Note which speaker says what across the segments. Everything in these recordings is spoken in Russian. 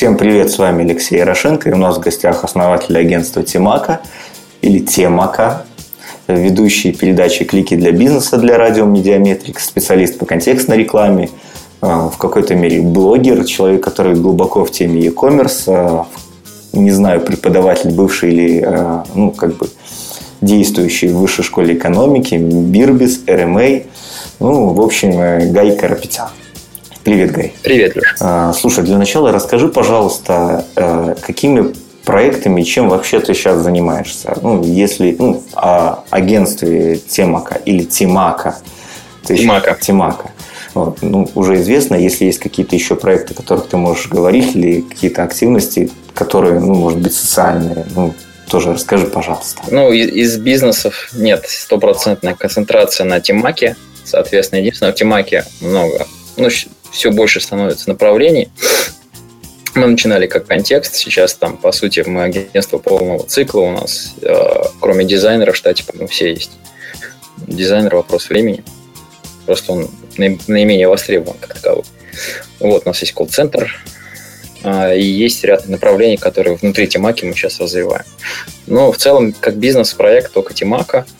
Speaker 1: Всем привет, с вами Алексей Ярошенко, и у нас в гостях основатель агентства Тимака, или Темака, ведущий передачи «Клики для бизнеса» для радио Медиаметрик, специалист по контекстной рекламе, а, в какой-то мере блогер, человек, который глубоко в теме e-commerce, а, не знаю, преподаватель бывший или, а, ну, как бы действующий в высшей школе экономики, Бирбис, РМА, ну, в общем, э, Гай Карапетян. Привет, Гай.
Speaker 2: Привет, Леша.
Speaker 1: Слушай, для начала расскажи, пожалуйста, э, какими проектами, чем вообще ты сейчас занимаешься? Ну, если ну, о агентстве Темака или Тимака.
Speaker 2: Тимака.
Speaker 1: Тимака. Вот, ну, уже известно, если есть какие-то еще проекты, о которых ты можешь говорить, или какие-то активности, которые, ну, может быть, социальные, ну, тоже расскажи, пожалуйста.
Speaker 2: Ну, из, из бизнесов нет стопроцентная концентрация на Тимаке. Соответственно, единственное, в Тимаке много, ну, все больше становится направлений. Мы начинали как контекст, сейчас там, по сути, мы агентство полного цикла, у нас, э, кроме дизайнера в штате, по все есть. Дизайнер – вопрос времени, просто он наименее востребован как таковой. Вот, у нас есть колл-центр, э, и есть ряд направлений, которые внутри Тимаки мы сейчас развиваем. Но в целом, как бизнес-проект только Тимака –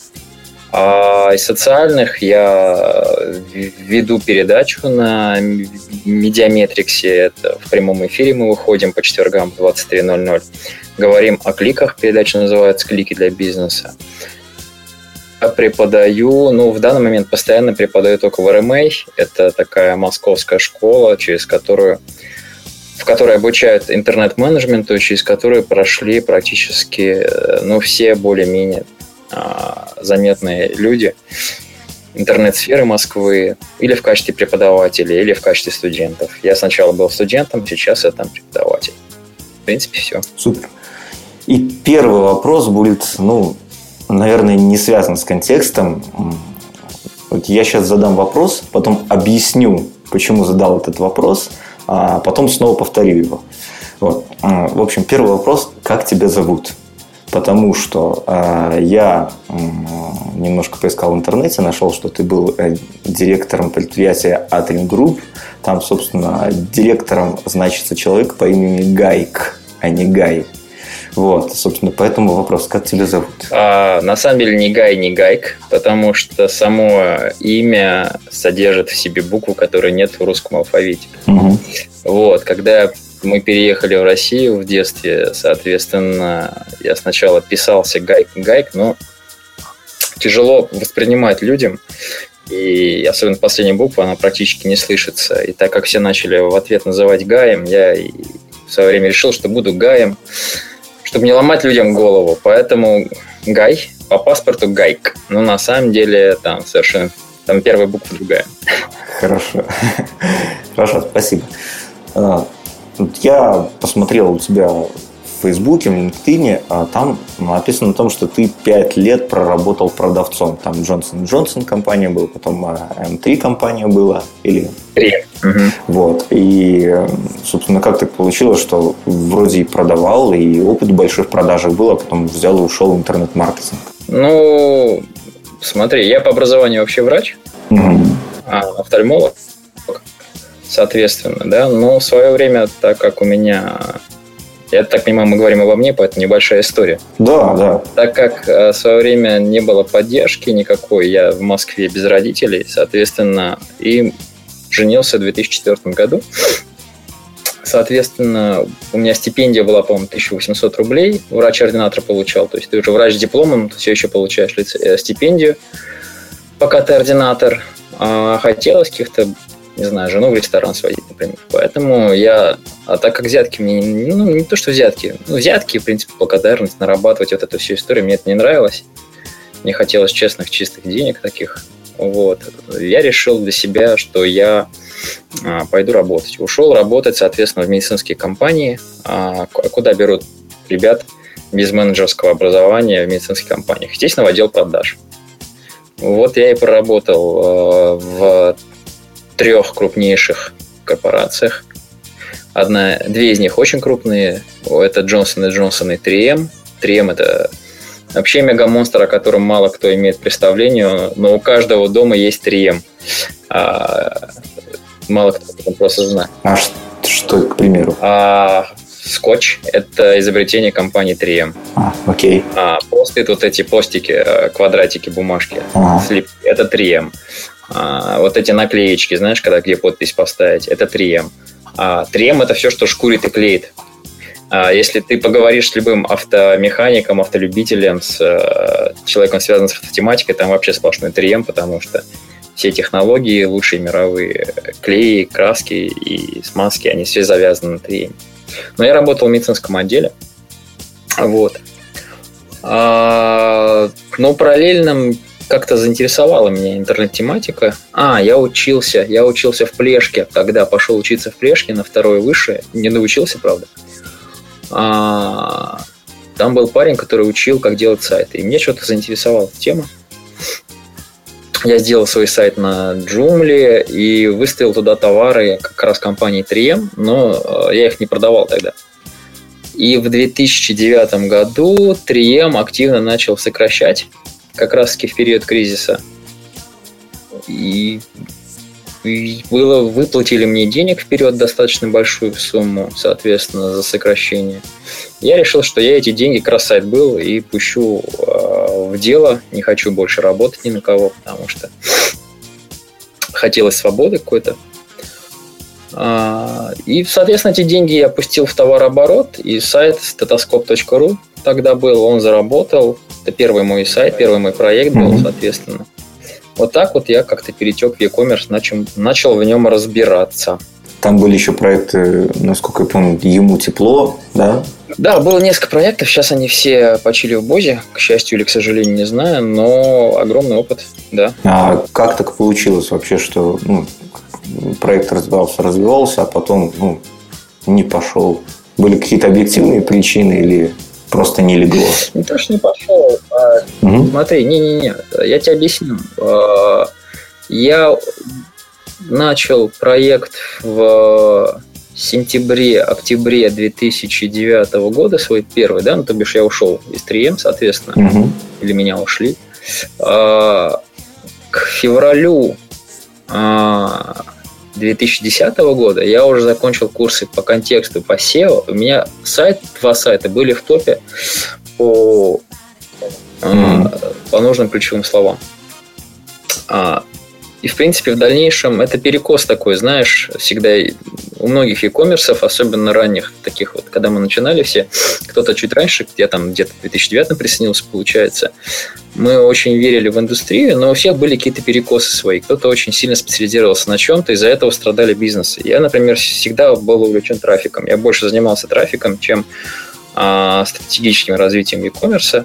Speaker 2: а из социальных я веду передачу на Медиаметриксе. Это в прямом эфире мы выходим по четвергам 23.00. Говорим о кликах. Передача называется «Клики для бизнеса». Я преподаю, ну, в данный момент постоянно преподаю только в РМА. Это такая московская школа, через которую в которой обучают интернет-менеджменту, через которую прошли практически э, ну, все более-менее заметные люди интернет-сферы Москвы или в качестве преподавателя, или в качестве студентов. Я сначала был студентом, сейчас я там преподаватель. В принципе, все.
Speaker 1: Супер. И первый вопрос будет, ну, наверное, не связан с контекстом. Вот я сейчас задам вопрос, потом объясню, почему задал этот вопрос, а потом снова повторю его. Вот. В общем, первый вопрос, как тебя зовут? Потому что э, я э, немножко поискал в интернете, нашел, что ты был э, директором предприятия Atrium Group. Там, собственно, директором значится человек по имени Гайк, а не Гай. Вот, собственно, поэтому вопрос, как тебя зовут?
Speaker 2: А, на самом деле не Гай, не Гайк, потому что само имя содержит в себе букву, которой нет в русском алфавите. Угу. Вот, когда я мы переехали в Россию в детстве, соответственно, я сначала писался гайк-гайк, но тяжело воспринимать людям, и особенно последняя буква, она практически не слышится. И так как все начали в ответ называть Гаем, я в свое время решил, что буду Гаем, чтобы не ломать людям голову. Поэтому Гай, по паспорту Гайк. Но на самом деле там совершенно там первая буква другая.
Speaker 1: Хорошо. Хорошо, спасибо. А, я посмотрел у тебя в Фейсбуке, в LinkedIn, а там написано о том, что ты 5 лет проработал продавцом. Там Джонсон Джонсон компания была, потом М3 компания была. Или...
Speaker 2: 3.
Speaker 1: Угу. Вот. И, собственно, как так получилось, что вроде и продавал, и опыт большой в продажах был, а потом взял и ушел в интернет-маркетинг?
Speaker 2: Ну, смотри, я по образованию вообще врач, угу. а офтальмолог соответственно, да, но в свое время, так как у меня я так понимаю, мы говорим обо мне, поэтому небольшая история.
Speaker 1: Да, да.
Speaker 2: Так как э, в свое время не было поддержки никакой, я в Москве без родителей, соответственно, и женился в 2004 году. Соответственно, у меня стипендия была, по-моему, 1800 рублей. Врач-ординатор получал. То есть ты уже врач с дипломом, ты все еще получаешь э, стипендию, пока ты ординатор. А хотелось каких-то не знаю, жену в ресторан сводить, например. Поэтому я, а так как взятки мне, ну, не то, что взятки, ну, взятки, в принципе, благодарность, нарабатывать вот эту всю историю, мне это не нравилось. Мне хотелось честных, чистых денег таких. Вот. Я решил для себя, что я а, пойду работать. Ушел работать, соответственно, в медицинские компании, а, куда берут ребят без менеджерского образования в медицинских компаниях. Естественно, в отдел продаж. Вот я и проработал э, в трех крупнейших корпорациях. Одна, две из них очень крупные. Это Johnson Johnson и 3M. 3M это вообще мегамонстр, о котором мало кто имеет представление, но у каждого дома есть 3M. А, мало кто об этом просто знает.
Speaker 1: А Что, к примеру?
Speaker 2: А, скотч – это изобретение компании 3M.
Speaker 1: А, окей.
Speaker 2: А, посты, вот эти постики, э, квадратики, бумажки, ага. слип, это 3M. А, вот эти наклеечки, знаешь, когда где подпись поставить, это 3М. А 3М это все, что шкурит и клеит. А если ты поговоришь с любым автомехаником, автолюбителем, с э, человеком, связанным с автотематикой, там вообще сплошной 3М, потому что все технологии, лучшие мировые клеи, краски и смазки, они все завязаны на 3М. Но я работал в медицинском отделе. Вот. А, но параллельно как-то заинтересовала меня интернет-тематика. А, я учился, я учился в Плешке, тогда пошел учиться в Плешке на второе высшее, не научился, правда. А, там был парень, который учил, как делать сайты, и мне что-то заинтересовала тема. Я сделал свой сайт на Joomla и выставил туда товары как раз компании 3M, но э, я их не продавал тогда. И в 2009 году 3M активно начал сокращать как раз таки в период кризиса. И, и было, выплатили мне денег вперед достаточно большую сумму, соответственно, за сокращение. Я решил, что я эти деньги, сайт был, и пущу э, в дело. Не хочу больше работать ни на кого, потому что хотелось свободы какой-то. А, и, соответственно, эти деньги я пустил в товарооборот, и сайт stethoscope.ru тогда был, он заработал. Это первый мой сайт, первый мой проект был, mm-hmm. соответственно. Вот так вот я как-то перетек в e-commerce, начал, начал в нем разбираться.
Speaker 1: Там были еще проекты, насколько я помню, ему тепло, да?
Speaker 2: Да, было несколько проектов, сейчас они все почили в Бозе, к счастью или к сожалению, не знаю, но огромный опыт, да.
Speaker 1: А как так получилось вообще, что ну, проект развивался, развивался, а потом ну, не пошел? Были какие-то объективные причины или просто не легло?
Speaker 2: Не то, что не пошел. А, угу. Смотри, не-не-не, я тебе объясню. А, я начал проект в сентябре-октябре 2009 года, свой первый, да, ну, то бишь я ушел из 3М, соответственно, угу. или меня ушли. А, к февралю 2010 года я уже закончил курсы по контексту, по SEO. У меня сайт, два сайта были в топе по, mm. по нужным ключевым словам. И, в принципе, в дальнейшем это перекос такой, знаешь, всегда у многих e-commerce, особенно ранних, таких вот, когда мы начинали все, кто-то чуть раньше, я там где-то в 2009 присоединился, получается, мы очень верили в индустрию, но у всех были какие-то перекосы свои. Кто-то очень сильно специализировался на чем-то, из-за этого страдали бизнесы. Я, например, всегда был увлечен трафиком. Я больше занимался трафиком, чем а, стратегическим развитием e-commerce.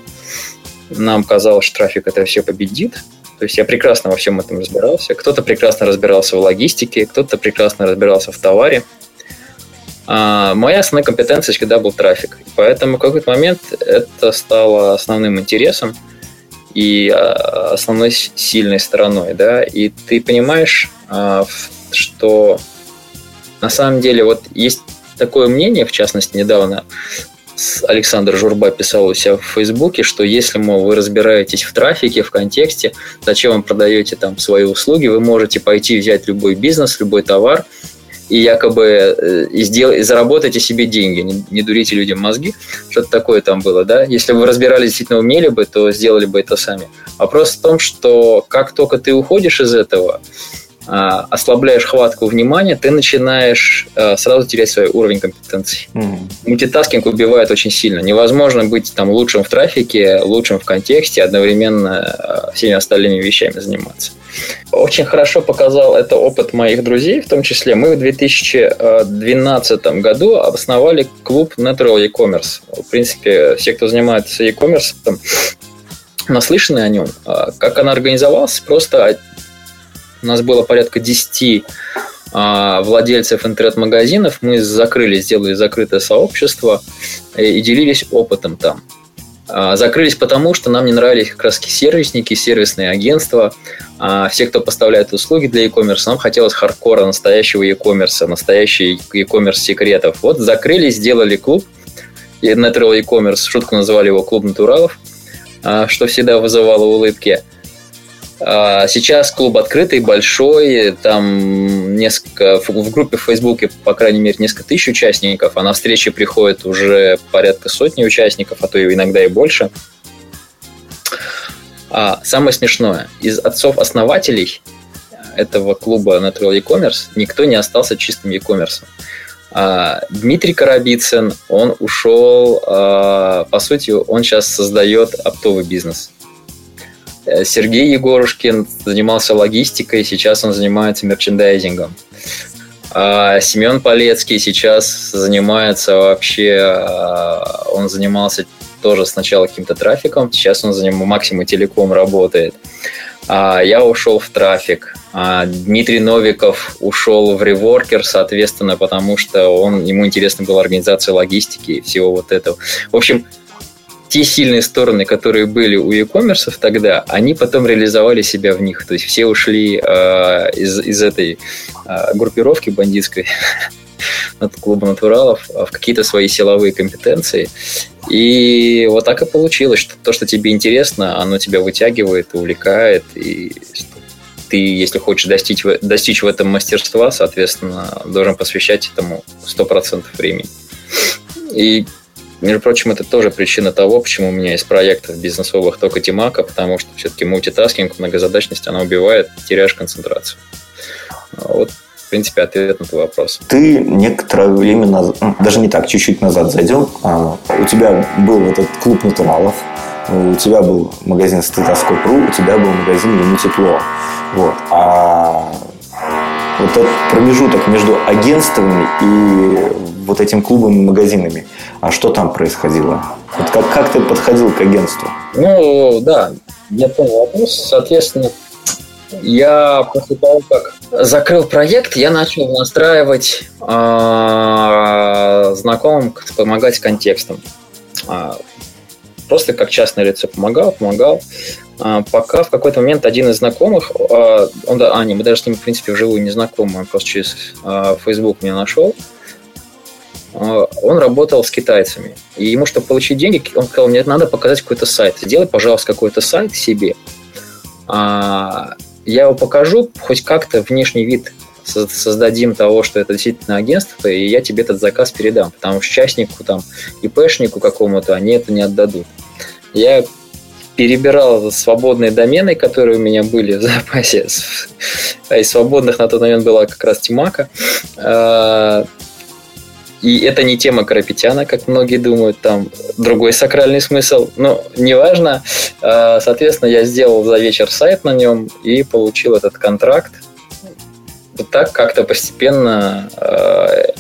Speaker 2: Нам казалось, что трафик это все победит, то есть я прекрасно во всем этом разбирался. Кто-то прекрасно разбирался в логистике, кто-то прекрасно разбирался в товаре. А моя основная компетенция всегда был трафик. Поэтому в какой-то момент это стало основным интересом и а, основной сильной стороной. Да? И ты понимаешь, а, что на самом деле вот есть такое мнение, в частности, недавно Александр Журба писал у себя в Фейсбуке, что если, мол, вы разбираетесь в трафике, в контексте, зачем вы продаете там свои услуги, вы можете пойти взять любой бизнес, любой товар и якобы э, и, сдел... и заработайте себе деньги, не, не дурите людям мозги, что-то такое там было, да. Если бы вы разбирались, действительно умели бы, то сделали бы это сами. Вопрос в том, что как только ты уходишь из этого, ослабляешь хватку внимания, ты начинаешь а, сразу терять свой уровень компетенции. Mm-hmm. Мультитаскинг убивает очень сильно. Невозможно быть там лучшим в трафике, лучшим в контексте, одновременно а, всеми остальными вещами заниматься. Очень хорошо показал это опыт моих друзей, в том числе мы в 2012 году основали клуб Natural E-Commerce. В принципе, все, кто занимается e-commerce, наслышаны о нем. Как она организовалась? Просто у нас было порядка 10 а, владельцев интернет-магазинов. Мы закрыли, сделали закрытое сообщество и делились опытом там. А, закрылись потому, что нам не нравились как раз сервисники, сервисные агентства, а, все, кто поставляет услуги для e-commerce. Нам хотелось хардкора, настоящего e-commerce, настоящий e-commerce секретов. Вот закрыли, сделали клуб, Natural e-commerce, шутку называли его клуб натуралов, что всегда вызывало улыбки – сейчас клуб открытый, большой, там несколько, в группе в Фейсбуке, по крайней мере, несколько тысяч участников, а на встречи приходит уже порядка сотни участников, а то и иногда и больше. А самое смешное, из отцов-основателей этого клуба Natural E-Commerce никто не остался чистым e-commerce. А, Дмитрий Карабицын, он ушел, а, по сути, он сейчас создает оптовый бизнес. Э, Сергей Егорушкин занимался логистикой, сейчас он занимается мерчендайзингом. А Семен Полецкий сейчас занимается вообще, а, он занимался тоже сначала каким-то трафиком, сейчас он занимается максимум телеком работает. А я ушел в трафик. А Дмитрий Новиков ушел в реворкер, соответственно, потому что он, ему интересна была организация логистики и всего вот этого. В общем, те сильные стороны, которые были у e-commerce тогда, они потом реализовали себя в них. То есть все ушли э, из, из этой э, группировки бандитской от клуба натуралов в какие-то свои силовые компетенции. И вот так и получилось, что то, что тебе интересно, оно тебя вытягивает, увлекает, и ты, если хочешь достичь, достичь в этом мастерства, соответственно, должен посвящать этому 100% времени. И между прочим, это тоже причина того, почему у меня есть проектов бизнесовых только Тимака, потому что все-таки мультитаскинг, многозадачность, она убивает, теряешь концентрацию. Вот, в принципе, ответ на твой вопрос.
Speaker 1: Ты некоторое время назад, даже не так, чуть-чуть назад зайдем, а, у тебя был этот клуб натуралов, у тебя был магазин Стетоскоп.ру, у тебя был магазин Ему Тепло. Вот. А вот этот промежуток между агентствами и вот этим клубами и магазинами. А что там происходило? Вот как, как ты подходил к агентству?
Speaker 2: Ну, да, я понял вопрос. Соответственно, я после того, как закрыл проект, я начал настраивать э, знакомым помогать контекстом. Э, просто как частное лицо помогал, помогал. Э, пока в какой-то момент один из знакомых, он, а, не, мы даже с ним, в принципе, вживую не знакомы, он просто через Facebook меня нашел. А, он работал с китайцами. И ему, чтобы получить деньги, он сказал, мне надо показать какой-то сайт. Сделай, пожалуйста, какой-то сайт себе. А, я его покажу, хоть как-то внешний вид создадим того, что это действительно агентство, и я тебе этот заказ передам. Потому что частнику, там, ИПшнику какому-то они это не отдадут. Я перебирал свободные домены, которые у меня были в запасе. А из свободных на тот момент была как раз Тимака. И это не тема Карапетяна, как многие думают, там другой сакральный смысл. Но неважно. А, соответственно, я сделал за вечер сайт на нем и получил этот контракт. Вот так как-то постепенно а,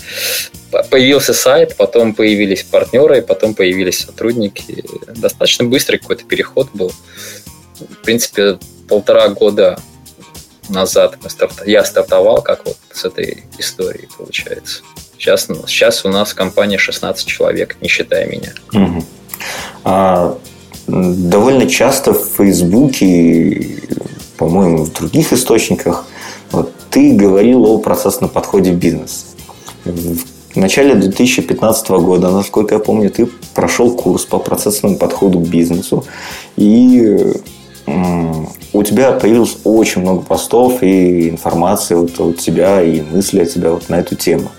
Speaker 2: появился сайт, потом появились партнеры, потом появились сотрудники. Достаточно быстрый какой-то переход был. В принципе, полтора года назад я стартовал как вот с этой историей, получается. Сейчас, сейчас у нас компания 16 человек, не считая меня.
Speaker 1: Угу. А, довольно часто в Фейсбуке, по-моему, в других источниках, вот, ты говорил о процессном подходе в бизнес. В начале 2015 года, насколько я помню, ты прошел курс по процессному подходу к бизнесу. И у тебя появилось очень много постов и информации вот от тебя, и мысли от тебя вот на эту тему.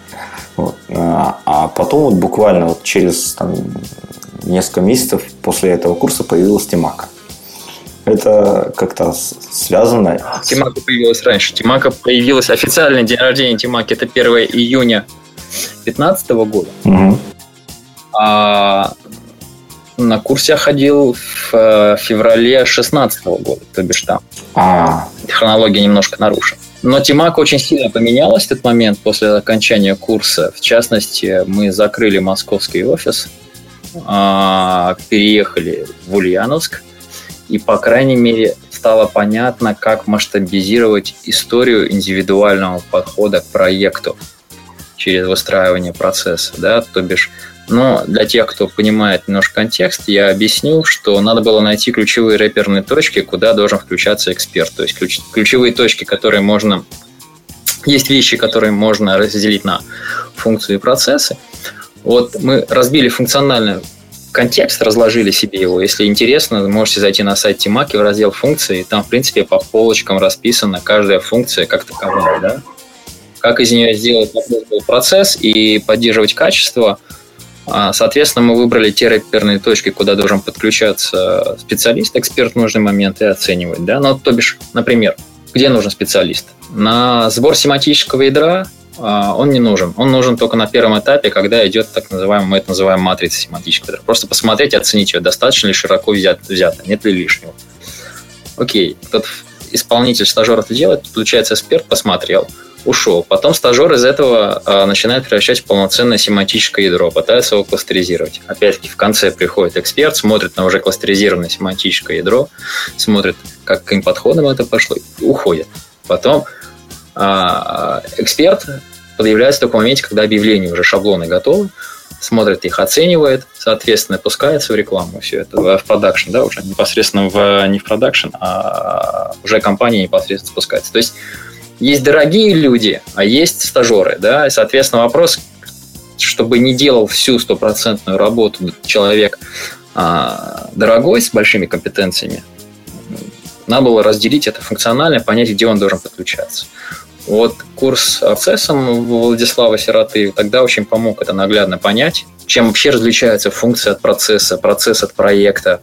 Speaker 1: Вот. А, а потом вот буквально вот через там, несколько месяцев после этого курса появилась Тимака. Это как-то связано.
Speaker 2: Тимака появилась раньше. Тимака появилась официальный день рождения Тимаки. Это 1 июня 2015 года. Угу. А на курсе я ходил в э, феврале 2016 года, то бишь там. А. Хронология немножко нарушена. Но Тимак очень сильно поменялась в этот момент после окончания курса. В частности, мы закрыли московский офис, а, переехали в Ульяновск, и, по крайней мере, стало понятно, как масштабизировать историю индивидуального подхода к проекту через выстраивание процесса. Да? То бишь, но для тех, кто понимает немножко контекст, я объясню, что надо было найти ключевые рэперные точки, куда должен включаться эксперт. То есть ключ, ключевые точки, которые можно... Есть вещи, которые можно разделить на функции и процессы. Вот мы разбили функционально контекст, разложили себе его. Если интересно, можете зайти на сайт Тимаки в раздел функции. Там, в принципе, по полочкам расписана каждая функция как таковая. Да? Как из нее сделать процесс и поддерживать качество. А, соответственно, мы выбрали те реперные точки, куда должен подключаться специалист, эксперт в нужный момент и оценивать. Да? Ну, то бишь, например, где нужен специалист? На сбор семантического ядра а, он не нужен. Он нужен только на первом этапе, когда идет так называемая, мы это называем матрица семантическая. Просто посмотреть и оценить ее, достаточно ли широко взято, нет ли лишнего. Окей, тот исполнитель, стажер это делает, получается, эксперт посмотрел, ушел. Потом стажер из этого а, начинает превращать в полноценное семантическое ядро, пытается его кластеризировать. Опять-таки в конце приходит эксперт, смотрит на уже кластеризированное семантическое ядро, смотрит, как каким подходом это пошло, и уходит. Потом а, эксперт появляется только в моменте, когда объявления уже шаблоны готовы, смотрит их, оценивает, соответственно, пускается в рекламу все это, в продакшн, да, уже непосредственно в, не в продакшн, а уже компания непосредственно спускается. То есть есть дорогие люди, а есть стажеры, да, и, соответственно, вопрос, чтобы не делал всю стопроцентную работу человек а, дорогой, с большими компетенциями, надо было разделить это функционально, понять, где он должен подключаться. Вот курс процессом Владислава Сироты тогда очень помог это наглядно понять, чем вообще различается функция от процесса, процесс от проекта,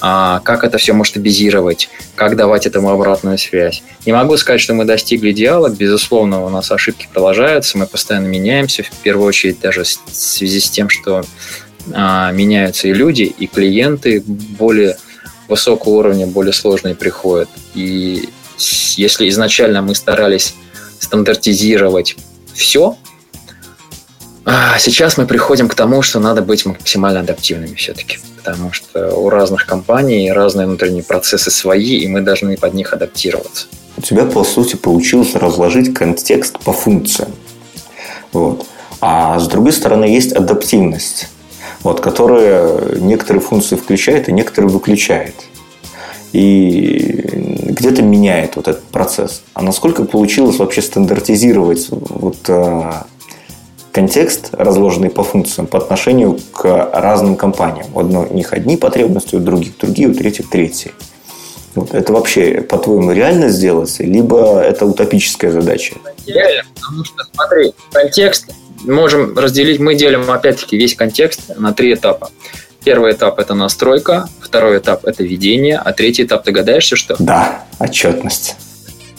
Speaker 2: а, как это все масштабизировать, как давать этому обратную связь. Не могу сказать, что мы достигли идеала, безусловно, у нас ошибки продолжаются, мы постоянно меняемся, в первую очередь даже в связи с тем, что а, меняются и люди, и клиенты более высокого уровня, более сложные приходят. И если изначально мы старались стандартизировать все. А сейчас мы приходим к тому, что надо быть максимально адаптивными все-таки, потому что у разных компаний разные внутренние процессы свои, и мы должны под них адаптироваться.
Speaker 1: У тебя, по сути, получилось разложить контекст по функциям. Вот. А с другой стороны, есть адаптивность, вот, которая некоторые функции включает и некоторые выключает и где-то меняет вот этот процесс. А насколько получилось вообще стандартизировать вот а, контекст, разложенный по функциям, по отношению к разным компаниям. У одних одни потребности, у других другие, у третьих третьи. Вот. Это вообще, по-твоему, реально сделать, либо это утопическая задача?
Speaker 2: Реально, потому что, смотри, контекст можем разделить, мы делим, опять-таки, весь контекст на три этапа. Первый этап – это настройка, второй этап – это ведение, а третий этап, догадаешься, что?
Speaker 1: Да, отчетность.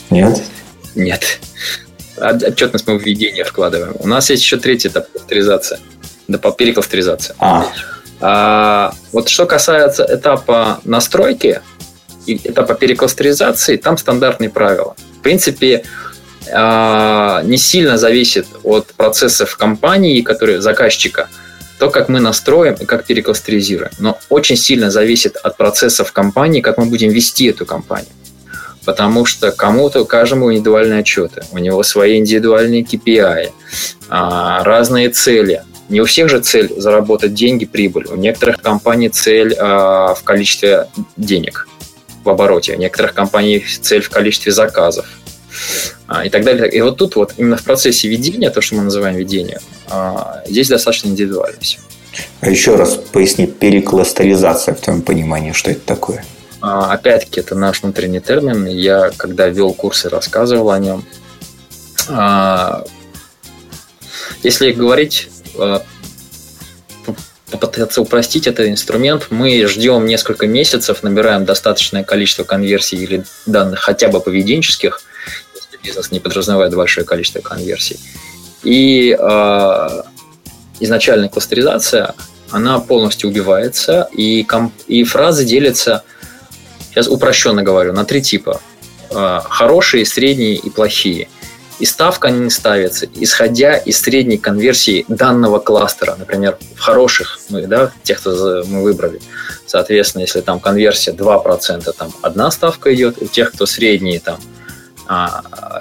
Speaker 1: Нет?
Speaker 2: Нет. Отчетность мы в ведение вкладываем. У нас есть еще третий этап – кластеризация. Да, перекластеризация. А. А, вот что касается этапа настройки и этапа перекластеризации, там стандартные правила. В принципе, а, не сильно зависит от процессов компании, которые заказчика – то, как мы настроим и как перекластеризируем. Но очень сильно зависит от процессов компании, как мы будем вести эту компанию. Потому что кому-то, каждому индивидуальные отчеты, у него свои индивидуальные KPI, а, разные цели. Не у всех же цель заработать деньги, прибыль. У некоторых компаний цель а, в количестве денег в обороте, у некоторых компаний цель в количестве заказов и так далее. И вот тут вот именно в процессе ведения, то, что мы называем ведением, а, здесь достаточно индивидуально все.
Speaker 1: А еще раз поясни, перекластеризация в твоем понимании, что это такое?
Speaker 2: А, опять-таки, это наш внутренний термин. Я, когда вел курсы, рассказывал о нем. Если говорить попытаться упростить этот инструмент, мы ждем несколько месяцев, набираем достаточное количество конверсий или данных хотя бы поведенческих, бизнес не подразумевает большое количество конверсий. И э, изначальная кластеризация, она полностью убивается, и, комп- и фразы делятся, сейчас упрощенно говорю, на три типа. Э, хорошие, средние и плохие. И ставка не ставится, исходя из средней конверсии данного кластера. Например, в хороших, мы, да, тех, кто мы выбрали. Соответственно, если там конверсия 2%, там одна ставка идет, у тех, кто средние, там а,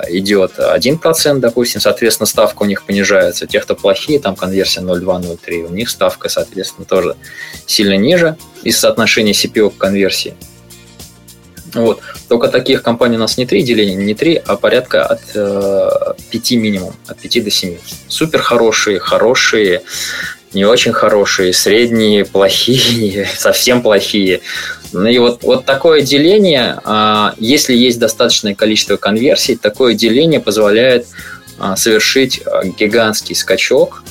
Speaker 2: идет 1%, допустим, соответственно, ставка у них понижается. Тех, кто плохие, там конверсия 0,2-0,3, у них ставка, соответственно, тоже сильно ниже из соотношения CPO к конверсии. Вот. Только таких компаний у нас не три деления, не три, а порядка от э, 5 минимум, от 5 до 7. Супер хорошие, хорошие не очень хорошие, средние, плохие, совсем плохие. И вот, вот такое деление, а, если есть достаточное количество конверсий, такое деление позволяет а, совершить а, гигантский скачок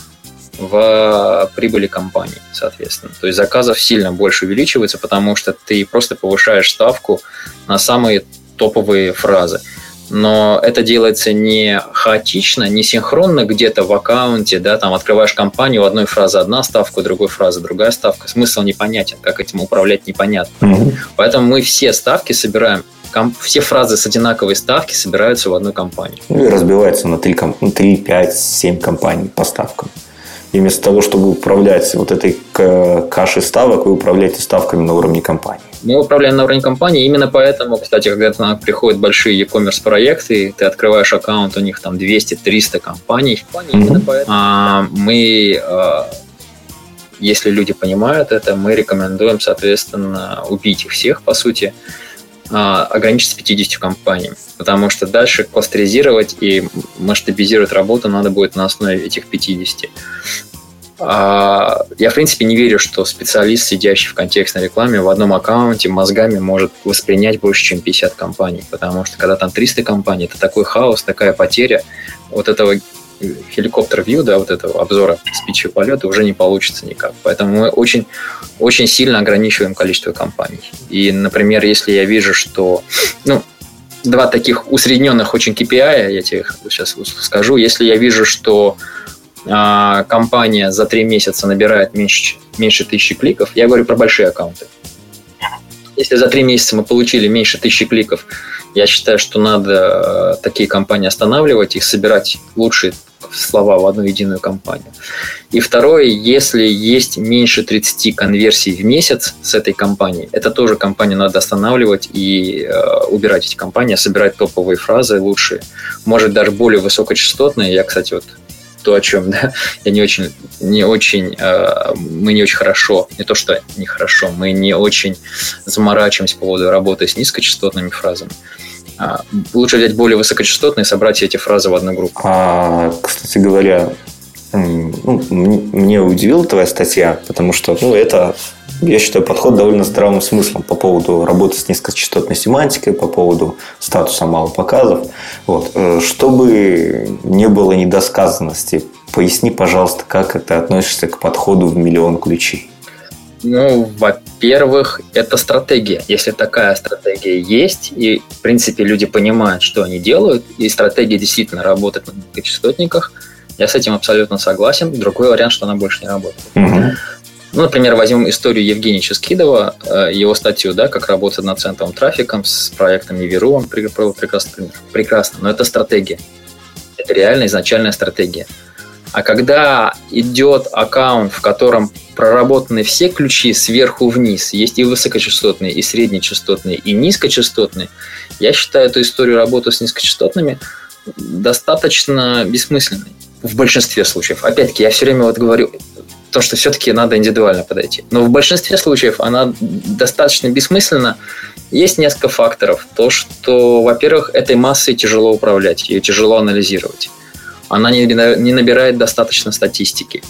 Speaker 2: в прибыли компании, соответственно. То есть заказов сильно больше увеличивается, потому что ты просто повышаешь ставку на самые топовые фразы но это делается не хаотично, не синхронно где-то в аккаунте, да, там открываешь компанию, у одной фразы одна ставка, у другой фразы другая ставка. Смысл непонятен, как этим управлять непонятно. Mm-hmm. Поэтому мы все ставки собираем все фразы с одинаковой ставки собираются в одну компанию.
Speaker 1: Ну и разбиваются на 3, 3 5, 7 компаний по ставкам. И вместо того, чтобы управлять вот этой кашей ставок, вы управляете ставками на уровне компании.
Speaker 2: Мы управляем на уровне компании, именно поэтому, кстати, когда к нам приходят большие e-commerce проекты, ты открываешь аккаунт, у них там 200-300 компаний, mm-hmm. а, мы, а, если люди понимают это, мы рекомендуем, соответственно, убить их всех, по сути, ограничиться 50 компаниями, потому что дальше кластеризировать и масштабизировать работу надо будет на основе этих 50. А, я, в принципе, не верю, что специалист, сидящий в контекстной рекламе, в одном аккаунте мозгами может воспринять больше, чем 50 компаний. Потому что когда там 300 компаний, это такой хаос, такая потеря вот этого хеликоптер-вью, да, вот этого обзора спичи полета уже не получится никак. Поэтому мы очень, очень сильно ограничиваем количество компаний. И, например, если я вижу, что, ну, два таких усредненных очень KPI, я тебе сейчас скажу, если я вижу, что а, компания за три месяца набирает меньше, меньше тысячи кликов, я говорю про большие аккаунты. Если за три месяца мы получили меньше тысячи кликов, я считаю, что надо э, такие компании останавливать, их собирать лучшие слова в одну единую компанию. И второе, если есть меньше 30 конверсий в месяц с этой компанией, это тоже компанию надо останавливать и э, убирать эти компании, собирать топовые фразы лучшие, может даже более высокочастотные. Я, кстати, вот то, о чем, да, я не очень, не очень, э, мы не очень хорошо, не то что не хорошо, мы не очень заморачиваемся по поводу работы с низкочастотными фразами. А, лучше взять более высокочастотные и собрать эти фразы в одну группу.
Speaker 1: А, кстати говоря, ну, мне удивила твоя статья, потому что ну, это, я считаю, подход довольно здравым смыслом по поводу работы с низкочастотной семантикой, по поводу статуса малопоказов. Вот. Э, чтобы не было недосказанности, поясни, пожалуйста, как это относишься к подходу в миллион ключей.
Speaker 2: Ну, во-первых, это стратегия. Если такая стратегия есть, и, в принципе, люди понимают, что они делают, и стратегия действительно работает на низкочастотниках – я с этим абсолютно согласен. Другой вариант, что она больше не работает. Угу. Ну, например, возьмем историю Евгения Ческидова, э, его статью, да, как работать над центровым трафиком с проектом Неверу, он привел прекрасный пример. Прекрасно, но это стратегия. Это реально изначальная стратегия. А когда идет аккаунт, в котором проработаны все ключи сверху вниз, есть и высокочастотные, и среднечастотные, и низкочастотные, я считаю эту историю работы с низкочастотными достаточно бессмысленной в большинстве случаев. Опять-таки, я все время вот говорю, то, что все-таки надо индивидуально подойти. Но в большинстве случаев она достаточно бессмысленна. Есть несколько факторов. То, что, во-первых, этой массой тяжело управлять, ее тяжело анализировать. Она не, набирает достаточно статистики.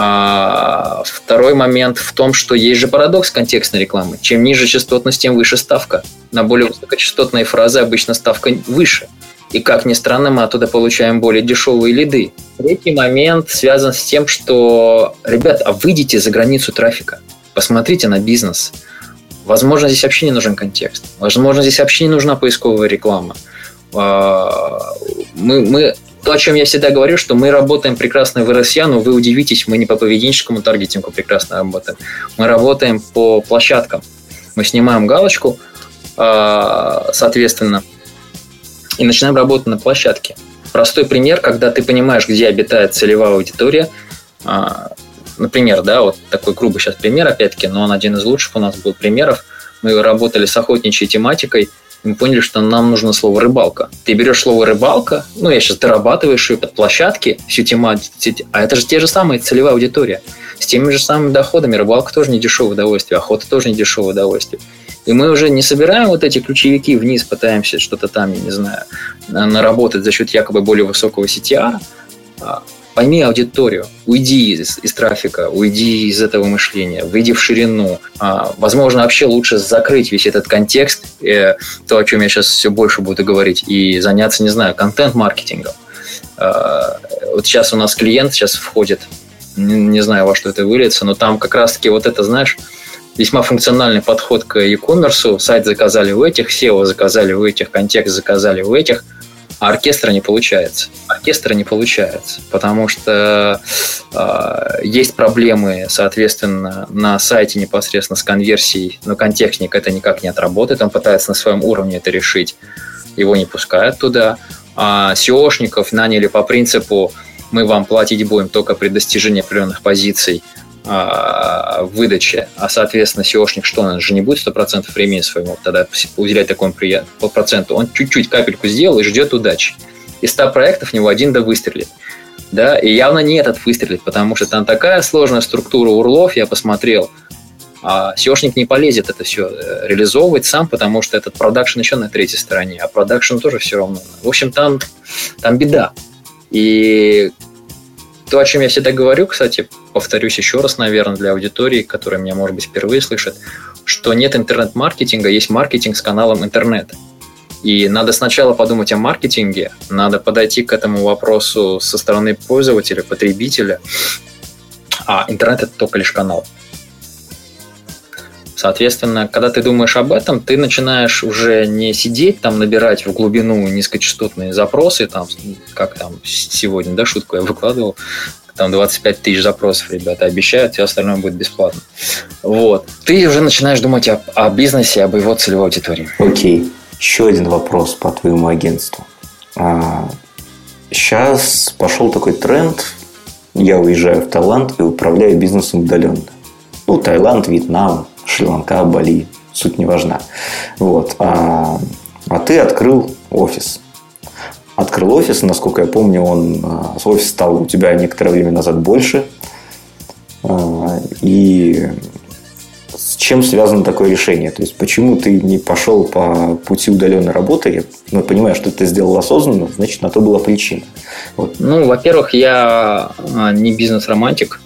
Speaker 2: А второй момент в том, что есть же парадокс контекстной рекламы. Чем ниже частотность, тем выше ставка. На более высокочастотные фразы обычно ставка выше. И как ни странно, мы оттуда получаем более дешевые лиды. Третий момент связан с тем, что, ребят, а выйдите за границу трафика. Посмотрите на бизнес. Возможно, здесь вообще не нужен контекст. Возможно, здесь вообще не нужна поисковая реклама. А, мы, мы то, о чем я всегда говорю, что мы работаем прекрасно в РСЯ, но вы удивитесь, мы не по поведенческому таргетингу прекрасно работаем. Мы работаем по площадкам. Мы снимаем галочку, а, соответственно, и начинаем работать на площадке. Простой пример, когда ты понимаешь, где обитает целевая аудитория. А, например, да, вот такой грубый сейчас пример, опять-таки, но он один из лучших у нас был примеров. Мы работали с охотничьей тематикой, мы поняли, что нам нужно слово «рыбалка». Ты берешь слово «рыбалка», ну, я сейчас дорабатываешь под площадки, всю тематику, а это же те же самые целевая аудитория. С теми же самыми доходами рыбалка тоже не дешевое удовольствие, охота тоже не дешевое удовольствие. И мы уже не собираем вот эти ключевики вниз, пытаемся что-то там, я не знаю, наработать за счет якобы более высокого CTR, а Пойми аудиторию, уйди из, из трафика, уйди из этого мышления, выйди в ширину. А, возможно, вообще лучше закрыть весь этот контекст, э, то, о чем я сейчас все больше буду говорить, и заняться, не знаю, контент-маркетингом. А, вот сейчас у нас клиент сейчас входит, не, не знаю, во что это выльется, но там как раз-таки вот это, знаешь, весьма функциональный подход к e-commerce. Сайт заказали у этих, SEO заказали у этих, контекст заказали у этих – а оркестра не получается. Оркестра не получается, потому что э, есть проблемы, соответственно, на сайте непосредственно с конверсией, но контекстник это никак не отработает, он пытается на своем уровне это решить, его не пускают туда. А SEO шников наняли по принципу мы вам платить будем только при достижении определенных позиций – а, выдаче, а, соответственно, SEO шник что, он же не будет 100% времени своему тогда уделять такому по проценту. Он чуть-чуть капельку сделал и ждет удачи. Из 100 проектов него один да выстрелит. Да, и явно не этот выстрелит, потому что там такая сложная структура урлов, я посмотрел, а SEO шник не полезет это все э, реализовывать сам, потому что этот продакшн еще на третьей стороне, а продакшн тоже все равно. В общем, там, там беда. И то, о чем я всегда говорю, кстати, повторюсь еще раз, наверное, для аудитории, которая меня, может быть, впервые слышит, что нет интернет-маркетинга, есть маркетинг с каналом интернет. И надо сначала подумать о маркетинге, надо подойти к этому вопросу со стороны пользователя, потребителя, а интернет это только лишь канал. Соответственно, когда ты думаешь об этом, ты начинаешь уже не сидеть там, набирать в глубину низкочастотные запросы, там, как там сегодня, да, шутку я выкладывал, там 25 тысяч запросов ребята обещают, все остальное будет бесплатно. Вот. Ты уже начинаешь думать о, о бизнесе, об его целевой аудитории.
Speaker 1: Окей. Еще один вопрос по твоему агентству. А, сейчас пошел такой тренд. Я уезжаю в Таиланд и управляю бизнесом удаленно. Ну, Таиланд, Вьетнам, Шри-Ланка, Бали, суть не важна. Вот. А, а ты открыл офис. Открыл офис, насколько я помню, он а, офис стал у тебя некоторое время назад больше. А, и с чем связано такое решение? То есть, почему ты не пошел по пути удаленной работы? Я ну, понимаю, что ты сделал осознанно, значит, на то была причина.
Speaker 2: Вот. Ну, во-первых, я не бизнес-романтик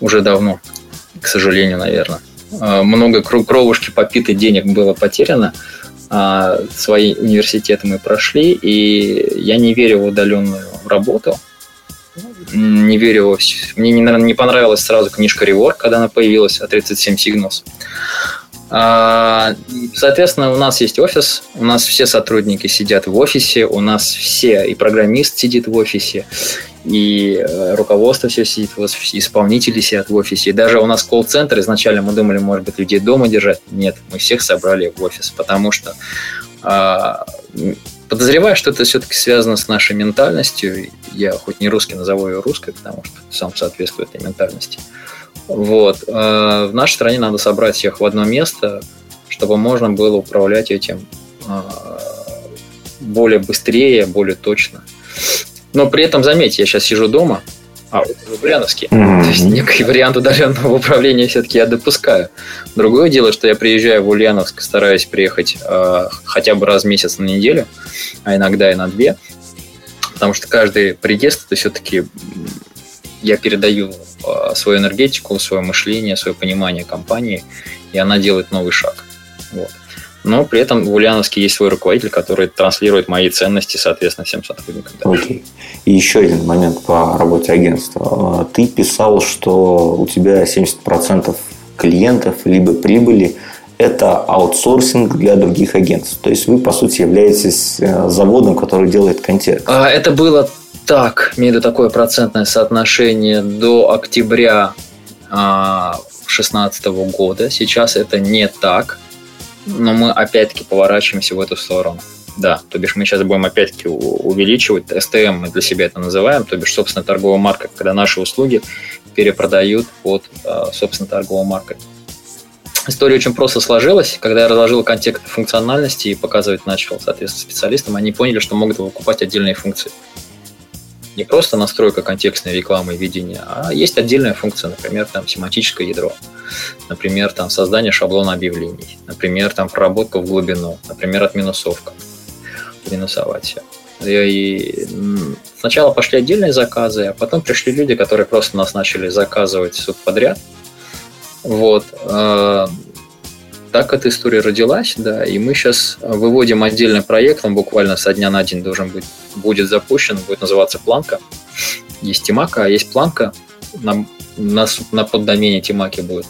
Speaker 2: уже давно, к сожалению, наверное. А, много кровушки попитой денег было потеряно, а свои университеты мы прошли, и я не верю в удаленную работу, не верю во Мне, наверное, не понравилась сразу книжка Реворк, когда она появилась, от 37 Signals. А, соответственно, у нас есть офис, у нас все сотрудники сидят в офисе, у нас все, и программист сидит в офисе, и э, руководство все сидит, в офисе, исполнители сидят в офисе. И даже у нас колл-центр, изначально мы думали, может быть, людей дома держать. Нет, мы всех собрали в офис, потому что а, подозреваю, что это все-таки связано с нашей ментальностью. Я хоть не русский, назову ее русской, потому что сам соответствует этой ментальности. Вот. А в нашей стране надо собрать всех в одно место, чтобы можно было управлять этим а, более быстрее, более точно. Но при этом, заметьте, я сейчас сижу дома, а в Ульяновске. Mm-hmm. То есть некий вариант удаленного управления все-таки я допускаю. Другое дело, что я приезжаю в Ульяновск, стараюсь приехать э, хотя бы раз в месяц на неделю, а иногда и на две. Потому что каждый приезд это все-таки я передаю э, свою энергетику, свое мышление, свое понимание компании, и она делает новый шаг. Вот но при этом в Ульяновске есть свой руководитель, который транслирует мои ценности, соответственно, всем сотрудникам.
Speaker 1: Окей. И еще один момент по работе агентства. А, ты писал, что у тебя 70% клиентов либо прибыли это аутсорсинг для других агентств. То есть вы, по сути, являетесь э, заводом, который делает контекст.
Speaker 2: А, это было так, имею такое процентное соотношение до октября 2016 а, года. Сейчас это не так но мы опять-таки поворачиваемся в эту сторону. Да, то бишь мы сейчас будем опять-таки увеличивать, STM мы для себя это называем, то бишь собственно торговая марка, когда наши услуги перепродают под а, собственно торговой маркой. История очень просто сложилась. Когда я разложил контекст функциональности и показывать начал, соответственно, специалистам, они поняли, что могут выкупать отдельные функции не просто настройка контекстной рекламы и видения, а есть отдельная функция, например, там семантическое ядро, например, там создание шаблона объявлений, например, там проработка в глубину, например, отминусовка, минусовать все. И Сначала пошли отдельные заказы, а потом пришли люди, которые просто нас начали заказывать суд подряд. Вот. Э, так эта история родилась, да, и мы сейчас выводим отдельный проект, он буквально со дня на день должен быть, будет запущен, будет называться Планка. Есть Тимака, а есть Планка, на, на, на поддомене Тимаки будет.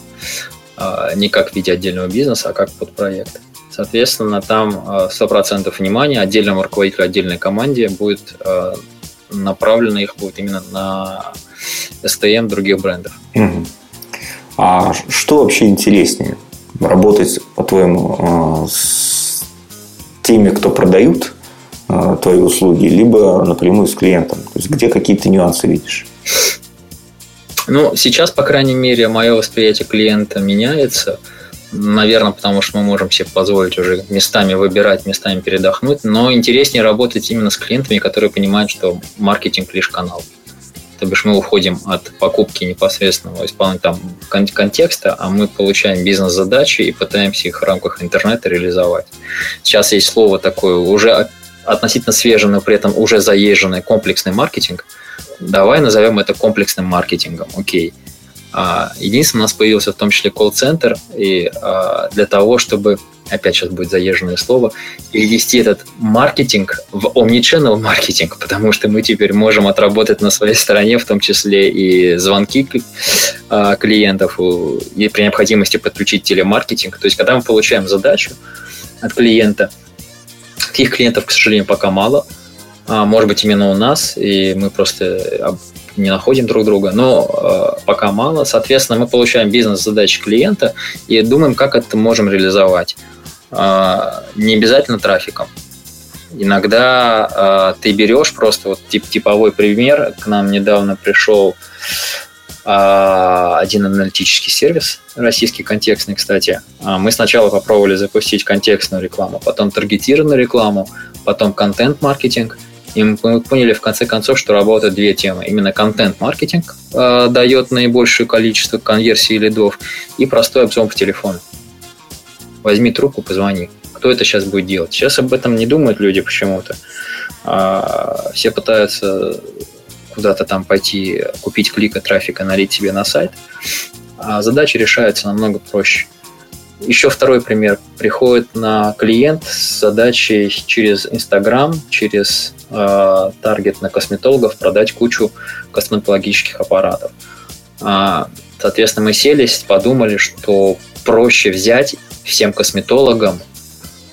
Speaker 2: А, не как в виде отдельного бизнеса, а как под проект. Соответственно, там 100% а, внимания отдельному руководителю, отдельной команде будет а, направлено их будет именно на STM других брендов.
Speaker 1: А что вообще интереснее? Работать, по-твоему, с теми, кто продают твои услуги, либо напрямую с клиентом? То есть где какие-то нюансы видишь?
Speaker 2: Ну, сейчас, по крайней мере, мое восприятие клиента меняется. Наверное, потому что мы можем себе позволить уже местами выбирать, местами передохнуть. Но интереснее работать именно с клиентами, которые понимают, что маркетинг лишь канал. То бишь мы уходим от покупки непосредственного исполнения там, контекста, а мы получаем бизнес-задачи и пытаемся их в рамках интернета реализовать. Сейчас есть слово такое уже относительно свежее, но при этом уже заезженный комплексный маркетинг – давай назовем это комплексным маркетингом, окей. А, единственное, у нас появился в том числе колл-центр, и а, для того, чтобы, опять сейчас будет заезженное слово, перевести этот маркетинг в omnichannel маркетинг, потому что мы теперь можем отработать на своей стороне, в том числе и звонки а, клиентов, и при необходимости подключить телемаркетинг. То есть, когда мы получаем задачу от клиента, таких клиентов, к сожалению, пока мало – а, может быть, именно у нас, и мы просто не находим друг друга, но э, пока мало. Соответственно, мы получаем бизнес-задачи клиента и думаем, как это можем реализовать. Э, не обязательно трафиком. Иногда э, ты берешь просто вот тип, типовой пример. К нам недавно пришел один аналитический сервис, российский контекстный, кстати. Мы сначала попробовали запустить контекстную рекламу, потом таргетированную рекламу, потом контент-маркетинг – и мы поняли в конце концов, что работают две темы. Именно контент-маркетинг э, дает наибольшее количество конверсий лидов и простой обзор по телефону. Возьми трубку, позвони. Кто это сейчас будет делать? Сейчас об этом не думают люди почему-то. А, все пытаются куда-то там пойти, купить клика трафика, налить себе на сайт. А задача решается намного проще – еще второй пример. Приходит на клиент с задачей через Инстаграм, через э, таргет на косметологов продать кучу косметологических аппаратов. А, соответственно, мы селись, подумали, что проще взять всем косметологам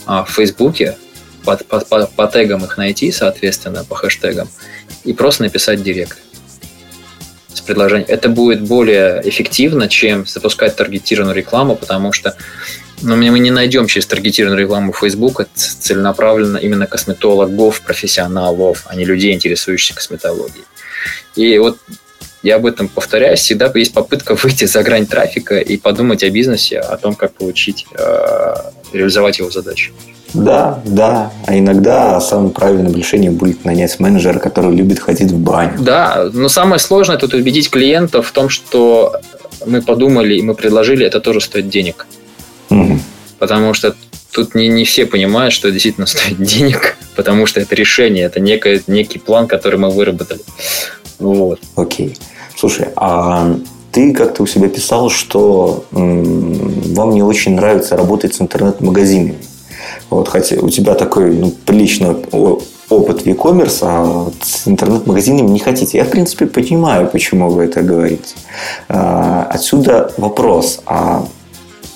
Speaker 2: а, в Фейсбуке, по, по, по, по тегам их найти, соответственно, по хэштегам, и просто написать директ с предложением. Это будет более эффективно, чем запускать таргетированную рекламу, потому что ну, мы не найдем через таргетированную рекламу Facebook целенаправленно именно косметологов, профессионалов, а не людей, интересующихся косметологией. И вот я об этом повторяюсь, всегда есть попытка выйти за грань трафика и подумать о бизнесе, о том, как получить, э, реализовать его задачи.
Speaker 1: Да, да. А иногда самым правильным решением будет нанять менеджера, который любит ходить в баню.
Speaker 2: Да, но самое сложное тут убедить клиентов в том, что мы подумали и мы предложили, это тоже стоит денег. Угу. Потому что тут не, не все понимают, что действительно стоит денег, потому что это решение, это некое, некий план, который мы выработали. Вот.
Speaker 1: Окей. Слушай, а ты как-то у себя писал, что м- вам не очень нравится работать с интернет-магазинами. Вот, хотя у тебя такой ну, приличный опыт в e-commerce, а вот с интернет-магазинами не хотите. Я, в принципе, понимаю, почему вы это говорите. А, отсюда вопрос. А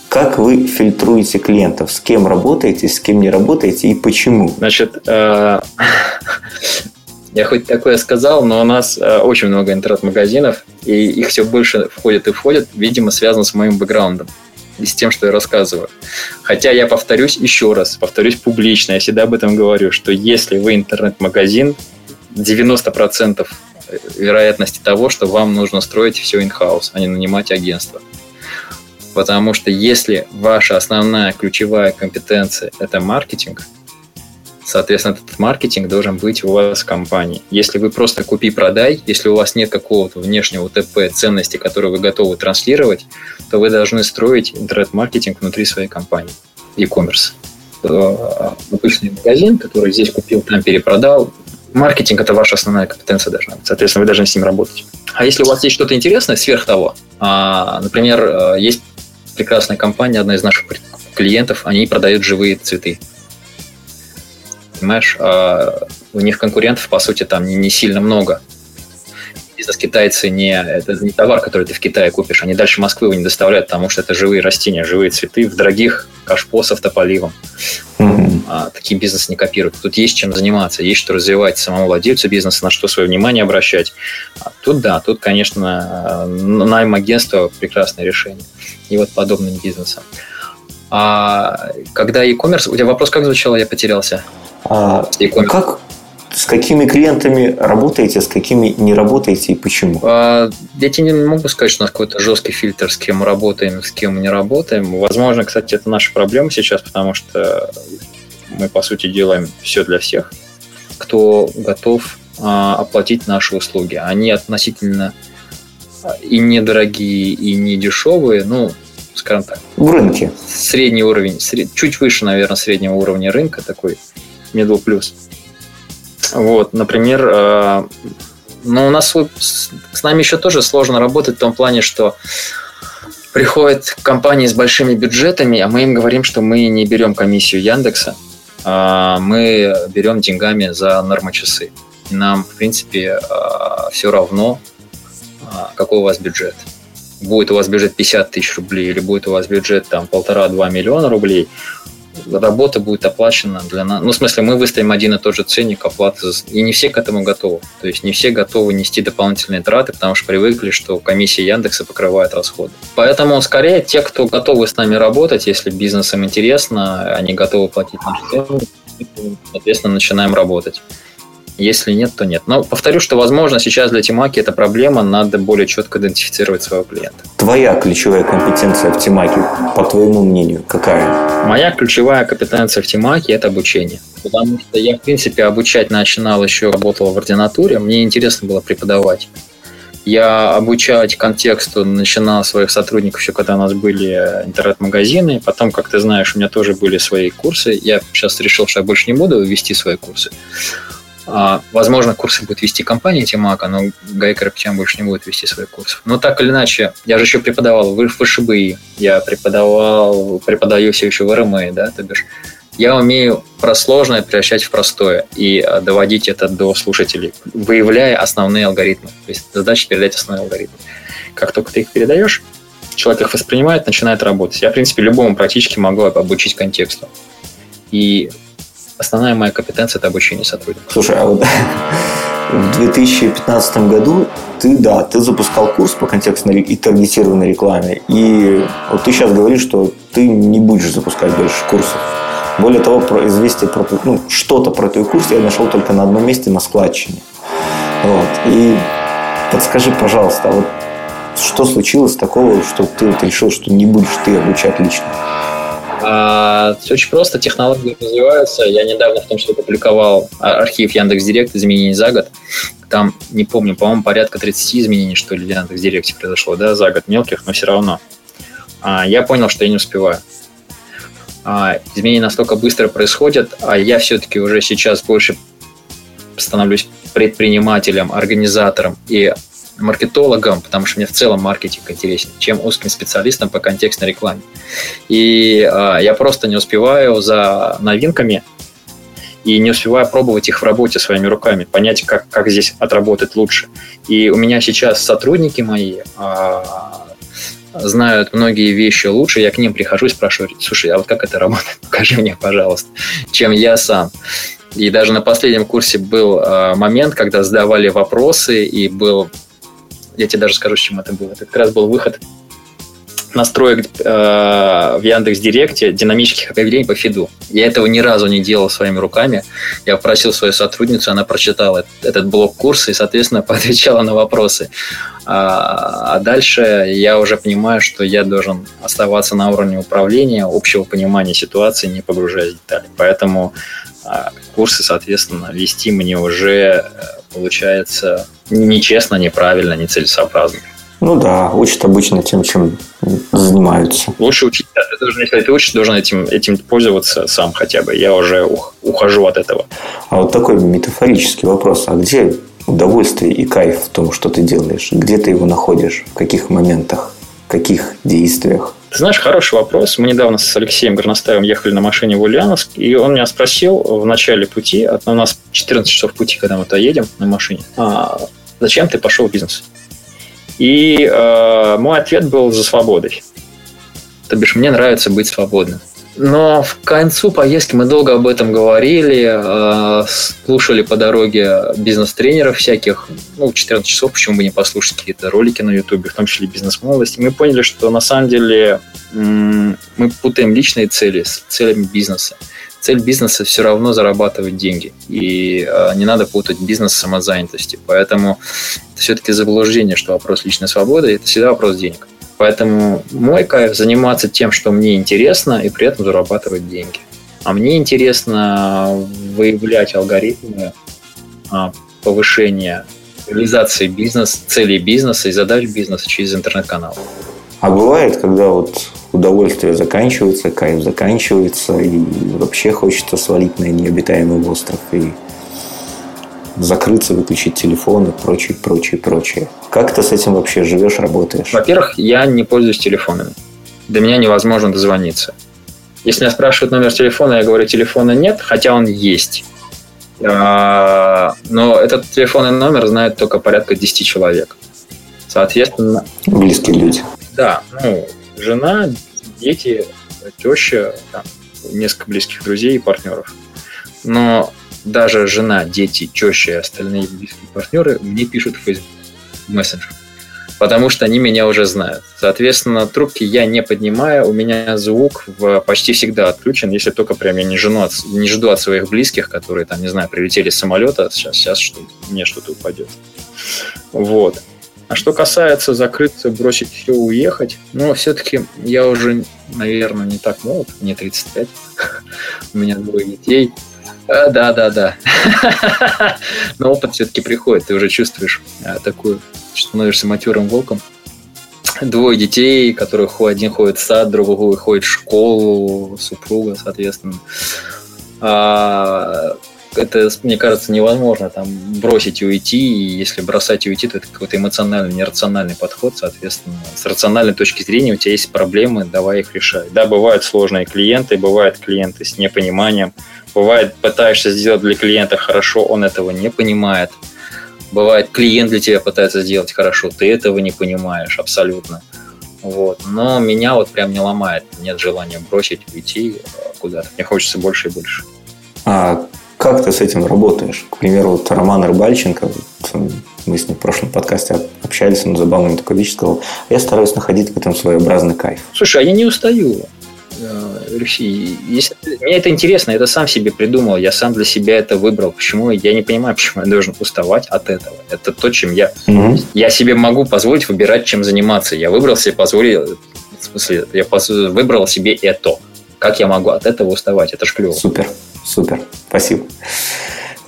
Speaker 1: как вы фильтруете клиентов? С кем работаете, с кем не работаете и почему?
Speaker 2: Значит, э, я хоть такое сказал, но у нас э, очень много интернет-магазинов, и их все больше входит и входит, видимо, связано с моим бэкграундом и с тем, что я рассказываю. Хотя я повторюсь еще раз, повторюсь публично, я всегда об этом говорю, что если вы интернет-магазин, 90% вероятности того, что вам нужно строить все in-house, а не нанимать агентство. Потому что если ваша основная ключевая компетенция – это маркетинг – Соответственно, этот маркетинг должен быть у вас в компании. Если вы просто купи-продай, если у вас нет какого-то внешнего ТП ценности, которую вы готовы транслировать, то вы должны строить интернет-маркетинг внутри своей компании, e-commerce. Обычный магазин, который здесь купил, там перепродал, маркетинг – это ваша основная компетенция должна быть. Соответственно, вы должны с ним работать. А если у вас есть что-то интересное сверх того, а, например, э, есть прекрасная компания, одна из наших клиентов, они продают живые цветы. Понимаешь, а у них конкурентов, по сути, там не, не сильно много бизнес-китайцы не, это не товар, который ты в Китае купишь, они дальше Москвы его не доставляют, потому что это живые растения, живые цветы в дорогих кашпо с автополивом. Mm-hmm. А, такие бизнес не копируют. Тут есть чем заниматься, есть что развивать самому владельцу бизнеса, на что свое внимание обращать. А тут да, тут, конечно, найм агентства прекрасное решение. И вот подобным бизнесом. А когда e-commerce, у тебя вопрос как звучал, я потерялся.
Speaker 1: А, как, с какими клиентами работаете, с какими не работаете и почему?
Speaker 2: А, я тебе не могу сказать, что у нас какой-то жесткий фильтр, с кем мы работаем, с кем мы не работаем. Возможно, кстати, это наша проблема сейчас, потому что мы, по сути, делаем все для всех, кто готов а, оплатить наши услуги. Они относительно и недорогие, и не дешевые, ну, скажем так.
Speaker 1: В рынке.
Speaker 2: Средний уровень, сред... чуть выше, наверное, среднего уровня рынка, такой middle plus. Вот, например, э, ну, у нас с нами еще тоже сложно работать в том плане, что приходят компании с большими бюджетами, а мы им говорим, что мы не берем комиссию Яндекса, а мы берем деньгами за нормочасы. И нам, в принципе, э, все равно, э, какой у вас бюджет. Будет у вас бюджет 50 тысяч рублей или будет у вас бюджет там полтора-два миллиона рублей, работа будет оплачена для нас. Ну, в смысле, мы выставим один и тот же ценник оплаты, и не все к этому готовы. То есть не все готовы нести дополнительные траты, потому что привыкли, что комиссия Яндекса покрывает расходы. Поэтому, скорее, те, кто готовы с нами работать, если бизнес им интересно, они готовы платить наши цены, соответственно, начинаем работать. Если нет, то нет. Но повторю, что, возможно, сейчас для Тимаки это проблема, надо более четко идентифицировать своего клиента.
Speaker 1: Твоя ключевая компетенция в Тимаке, по твоему мнению, какая?
Speaker 2: Моя ключевая компетенция в Тимаке – это обучение. Потому что я, в принципе, обучать начинал еще, работал в ординатуре, мне интересно было преподавать. Я обучать контексту начинал своих сотрудников еще, когда у нас были интернет-магазины. Потом, как ты знаешь, у меня тоже были свои курсы. Я сейчас решил, что я больше не буду вести свои курсы. А, возможно, курсы будет вести компания Тимака, но Гайка Рапчан больше не будет вести свои курсы. Но так или иначе, я же еще преподавал в ВШБИ, я преподавал, преподаю все еще в РМА, да, то бишь я умею про сложное превращать в простое и а, доводить это до слушателей, выявляя основные алгоритмы. То есть задача передать основные алгоритмы. Как только ты их передаешь, человек их воспринимает, начинает работать. Я, в принципе, любому практически могу обучить контексту. И основная моя компетенция – это обучение сотрудников.
Speaker 1: Слушай, а вот в 2015 году ты, да, ты запускал курс по контекстной и таргетированной рекламе. И вот ты сейчас говоришь, что ты не будешь запускать больше курсов. Более того, про известие про ну, что-то про твой курс я нашел только на одном месте на складчине. Вот. И подскажи, пожалуйста, а вот что случилось такого, что ты вот решил, что не будешь ты обучать лично?
Speaker 2: А, все очень просто, технологии развиваются. Я недавно в том числе публиковал архив Яндекс Директ изменений за год. Там, не помню, по-моему, порядка 30 изменений, что ли, в Яндекс Директе произошло, да, за год мелких, но все равно. А, я понял, что я не успеваю. А, изменения настолько быстро происходят, а я все-таки уже сейчас больше становлюсь предпринимателем, организатором и маркетологом, потому что мне в целом маркетинг интересен, чем узким специалистом по контекстной рекламе. И э, я просто не успеваю за новинками и не успеваю пробовать их в работе своими руками, понять, как, как здесь отработать лучше. И у меня сейчас сотрудники мои э, знают многие вещи лучше, я к ним прихожу и спрашиваю, слушай, а вот как это работает? Покажи мне, пожалуйста, чем я сам. И даже на последнем курсе был э, момент, когда задавали вопросы, и был я тебе даже скажу, с чем это было. Это как раз был выход настроек э, в Яндекс Директе динамических объявлений по фиду. Я этого ни разу не делал своими руками. Я попросил свою сотрудницу, она прочитала этот блок курса и, соответственно, поотвечала на вопросы. А, а дальше я уже понимаю, что я должен оставаться на уровне управления, общего понимания ситуации, не погружаясь в детали. Поэтому а, курсы, соответственно, вести мне уже э, получается нечестно, неправильно, нецелесообразно.
Speaker 1: Ну да, учат обычно тем, чем занимаются.
Speaker 2: Лучше учить ты должен, если ты учишь, должен этим, этим пользоваться сам хотя бы. Я уже ухожу от этого.
Speaker 1: А вот такой метафорический вопрос. А где удовольствие и кайф в том, что ты делаешь? Где ты его находишь? В каких моментах? В каких действиях?
Speaker 2: Ты знаешь, хороший вопрос. Мы недавно с Алексеем Горностаевым ехали на машине в Ульяновск, и он меня спросил в начале пути, у нас 14 часов пути, когда мы туда едем на машине, а зачем ты пошел в бизнес? И э, мой ответ был за свободой. То бишь, мне нравится быть свободным. Но в концу поездки мы долго об этом говорили, э, слушали по дороге бизнес-тренеров всяких. Ну, 14 часов, почему бы не послушать какие-то ролики на Ютубе, в том числе бизнес-молодости. Мы поняли, что на самом деле мы путаем личные цели с целями бизнеса. Цель бизнеса все равно зарабатывать деньги. И э, не надо путать бизнес с самозанятостью. Поэтому это все-таки заблуждение, что вопрос личной свободы – это всегда вопрос денег. Поэтому мой кайф заниматься тем, что мне интересно, и при этом зарабатывать деньги. А мне интересно выявлять алгоритмы а, повышения реализации бизнеса, целей бизнеса и задач бизнеса через интернет-канал.
Speaker 1: А бывает, когда вот удовольствие заканчивается, кайф заканчивается, и вообще хочется свалить на необитаемый остров и закрыться, выключить телефон и прочее, прочее, прочее. Как ты с этим вообще живешь, работаешь?
Speaker 2: Во-первых, я не пользуюсь телефонами. До меня невозможно дозвониться. Если меня спрашивают номер телефона, я говорю, телефона нет, хотя он есть. А, но этот телефонный номер знает только порядка 10 человек. Соответственно...
Speaker 1: Близкие люди.
Speaker 2: Да, ну, жена, дети, теща, там, несколько близких друзей и партнеров. Но даже жена, дети, теща и остальные близкие партнеры мне пишут в Facebook мессенджер. Потому что они меня уже знают. Соответственно, трубки я не поднимаю, у меня звук в, почти всегда отключен, если только прям я не, жену от, не жду от своих близких, которые там, не знаю, прилетели с самолета, сейчас, сейчас что, мне что-то упадет. Вот. А что касается закрыться, бросить все, уехать, ну, все-таки я уже, наверное, не так молод, мне 35, у меня двое детей, а, да, да, да. Но опыт все-таки приходит, ты уже чувствуешь а, такую, становишься матерым волком. Двое детей, которых один ходит в сад, другой ходит в школу, супруга, соответственно. А, это, мне кажется, невозможно там бросить и уйти, и если бросать и уйти, то это какой-то эмоциональный, нерациональный подход, соответственно. С рациональной точки зрения у тебя есть проблемы, давай их решай. Да, бывают сложные клиенты, бывают клиенты с непониманием, бывает пытаешься сделать для клиента хорошо, он этого не понимает. Бывает клиент для тебя пытается сделать хорошо, ты этого не понимаешь абсолютно. Вот. Но меня вот прям не ломает. Нет желания бросить, уйти куда-то. Мне хочется больше и больше.
Speaker 1: А как ты с этим работаешь? К примеру, вот Роман Рыбальченко, мы с ним в прошлом подкасте общались, он забавно такой вещь сказал, я стараюсь находить в этом своеобразный кайф.
Speaker 2: Слушай, а я не устаю. Алексей, э, если, мне это интересно, я это сам себе придумал, я сам для себя это выбрал. Почему? Я не понимаю, почему я должен уставать от этого. Это то, чем я... Угу. Я себе могу позволить выбирать, чем заниматься. Я выбрал себе, позволил... В смысле, я выбрал себе это. Как я могу от этого уставать? Это ж клево.
Speaker 1: Супер. Супер, спасибо.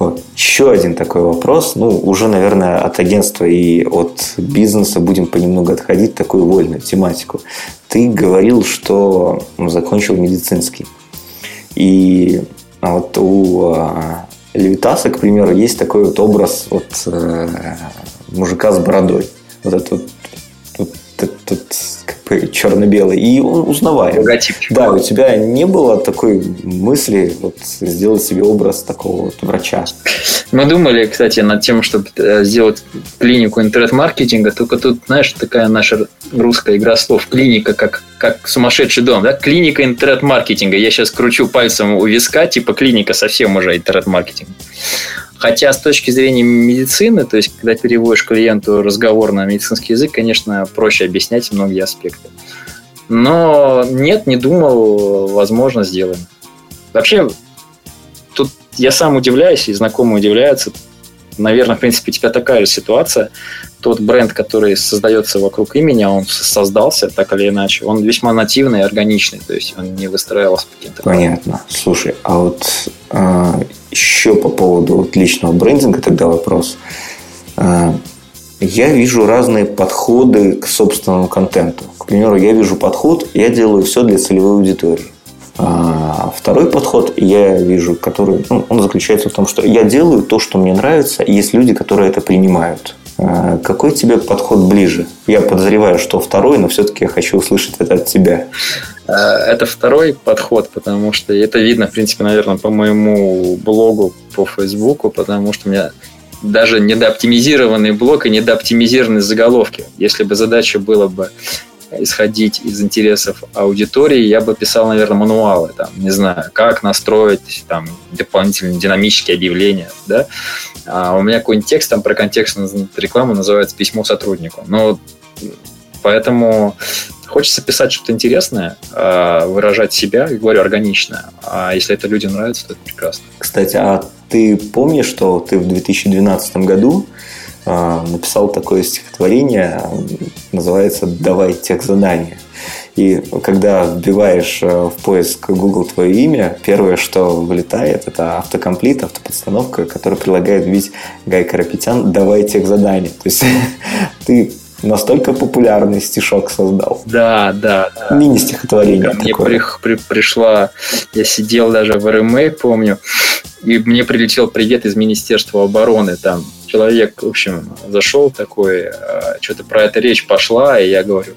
Speaker 1: Вот. Еще один такой вопрос. Ну, уже, наверное, от агентства и от бизнеса будем понемногу отходить такую вольную тематику. Ты говорил, что закончил медицинский. И вот у а, Левитаса, к примеру, есть такой вот образ вот, э, мужика с бородой. Вот этот вот, вот, этот, черно-белый, и он узнаваем. Логотипчик. Да, у тебя не было такой мысли вот, сделать себе образ такого вот врача?
Speaker 2: Мы думали, кстати, над тем, чтобы э, сделать клинику интернет-маркетинга, только тут, знаешь, такая наша русская игра слов. Клиника, как, как сумасшедший дом, да? Клиника интернет-маркетинга. Я сейчас кручу пальцем у виска, типа клиника совсем уже интернет-маркетинг. Хотя с точки зрения медицины, то есть когда переводишь клиенту разговор на медицинский язык, конечно, проще объяснять многие аспекты. Но нет, не думал, возможно, сделаем. Вообще, тут я сам удивляюсь, и знакомые удивляются. Наверное, в принципе, у тебя такая же ситуация. Тот бренд, который создается вокруг имени, он создался так или иначе, он весьма нативный и органичный, то есть он не выстраивался по каким-то...
Speaker 1: Понятно. Слушай, а вот э, еще по поводу вот личного брендинга тогда вопрос. Э, Я вижу разные подходы к собственному контенту. К примеру, я вижу подход, я делаю все для целевой аудитории. А второй подход я вижу, который ну, он заключается в том, что я делаю то, что мне нравится, и есть люди, которые это принимают. А какой тебе подход ближе? Я подозреваю, что второй, но все-таки я хочу услышать это от тебя.
Speaker 2: А, это второй подход, потому что это видно, в принципе, наверное, по моему блогу по Фейсбуку, потому что у меня даже недооптимизированный блог и недооптимизированные заголовки. Если бы задача была бы исходить из интересов аудитории, я бы писал, наверное, мануалы, там, не знаю, как настроить там дополнительные динамические объявления, да. А у меня какой-нибудь текст там про контекстную рекламу называется «Письмо сотруднику». Ну, поэтому хочется писать что-то интересное, а, выражать себя, и говорю, органично. А если это людям нравится, то это прекрасно.
Speaker 1: Кстати, а ты помнишь, что ты в 2012 году написал такое стихотворение, называется «Давай тех задания». И когда вбиваешь э, в поиск Google твое имя, первое, что вылетает, это автокомплит, автоподстановка, которая предлагает вбить Гай Карапетян «Давай тех задания». То есть ты настолько популярный стишок создал.
Speaker 2: Да, да.
Speaker 1: да. Мини-стихотворение
Speaker 2: Ко мне при, при, пришла, я сидел даже в РМА, помню, и мне прилетел привет из Министерства обороны, там человек, в общем, зашел такой, а, что-то про это речь пошла, и я говорю,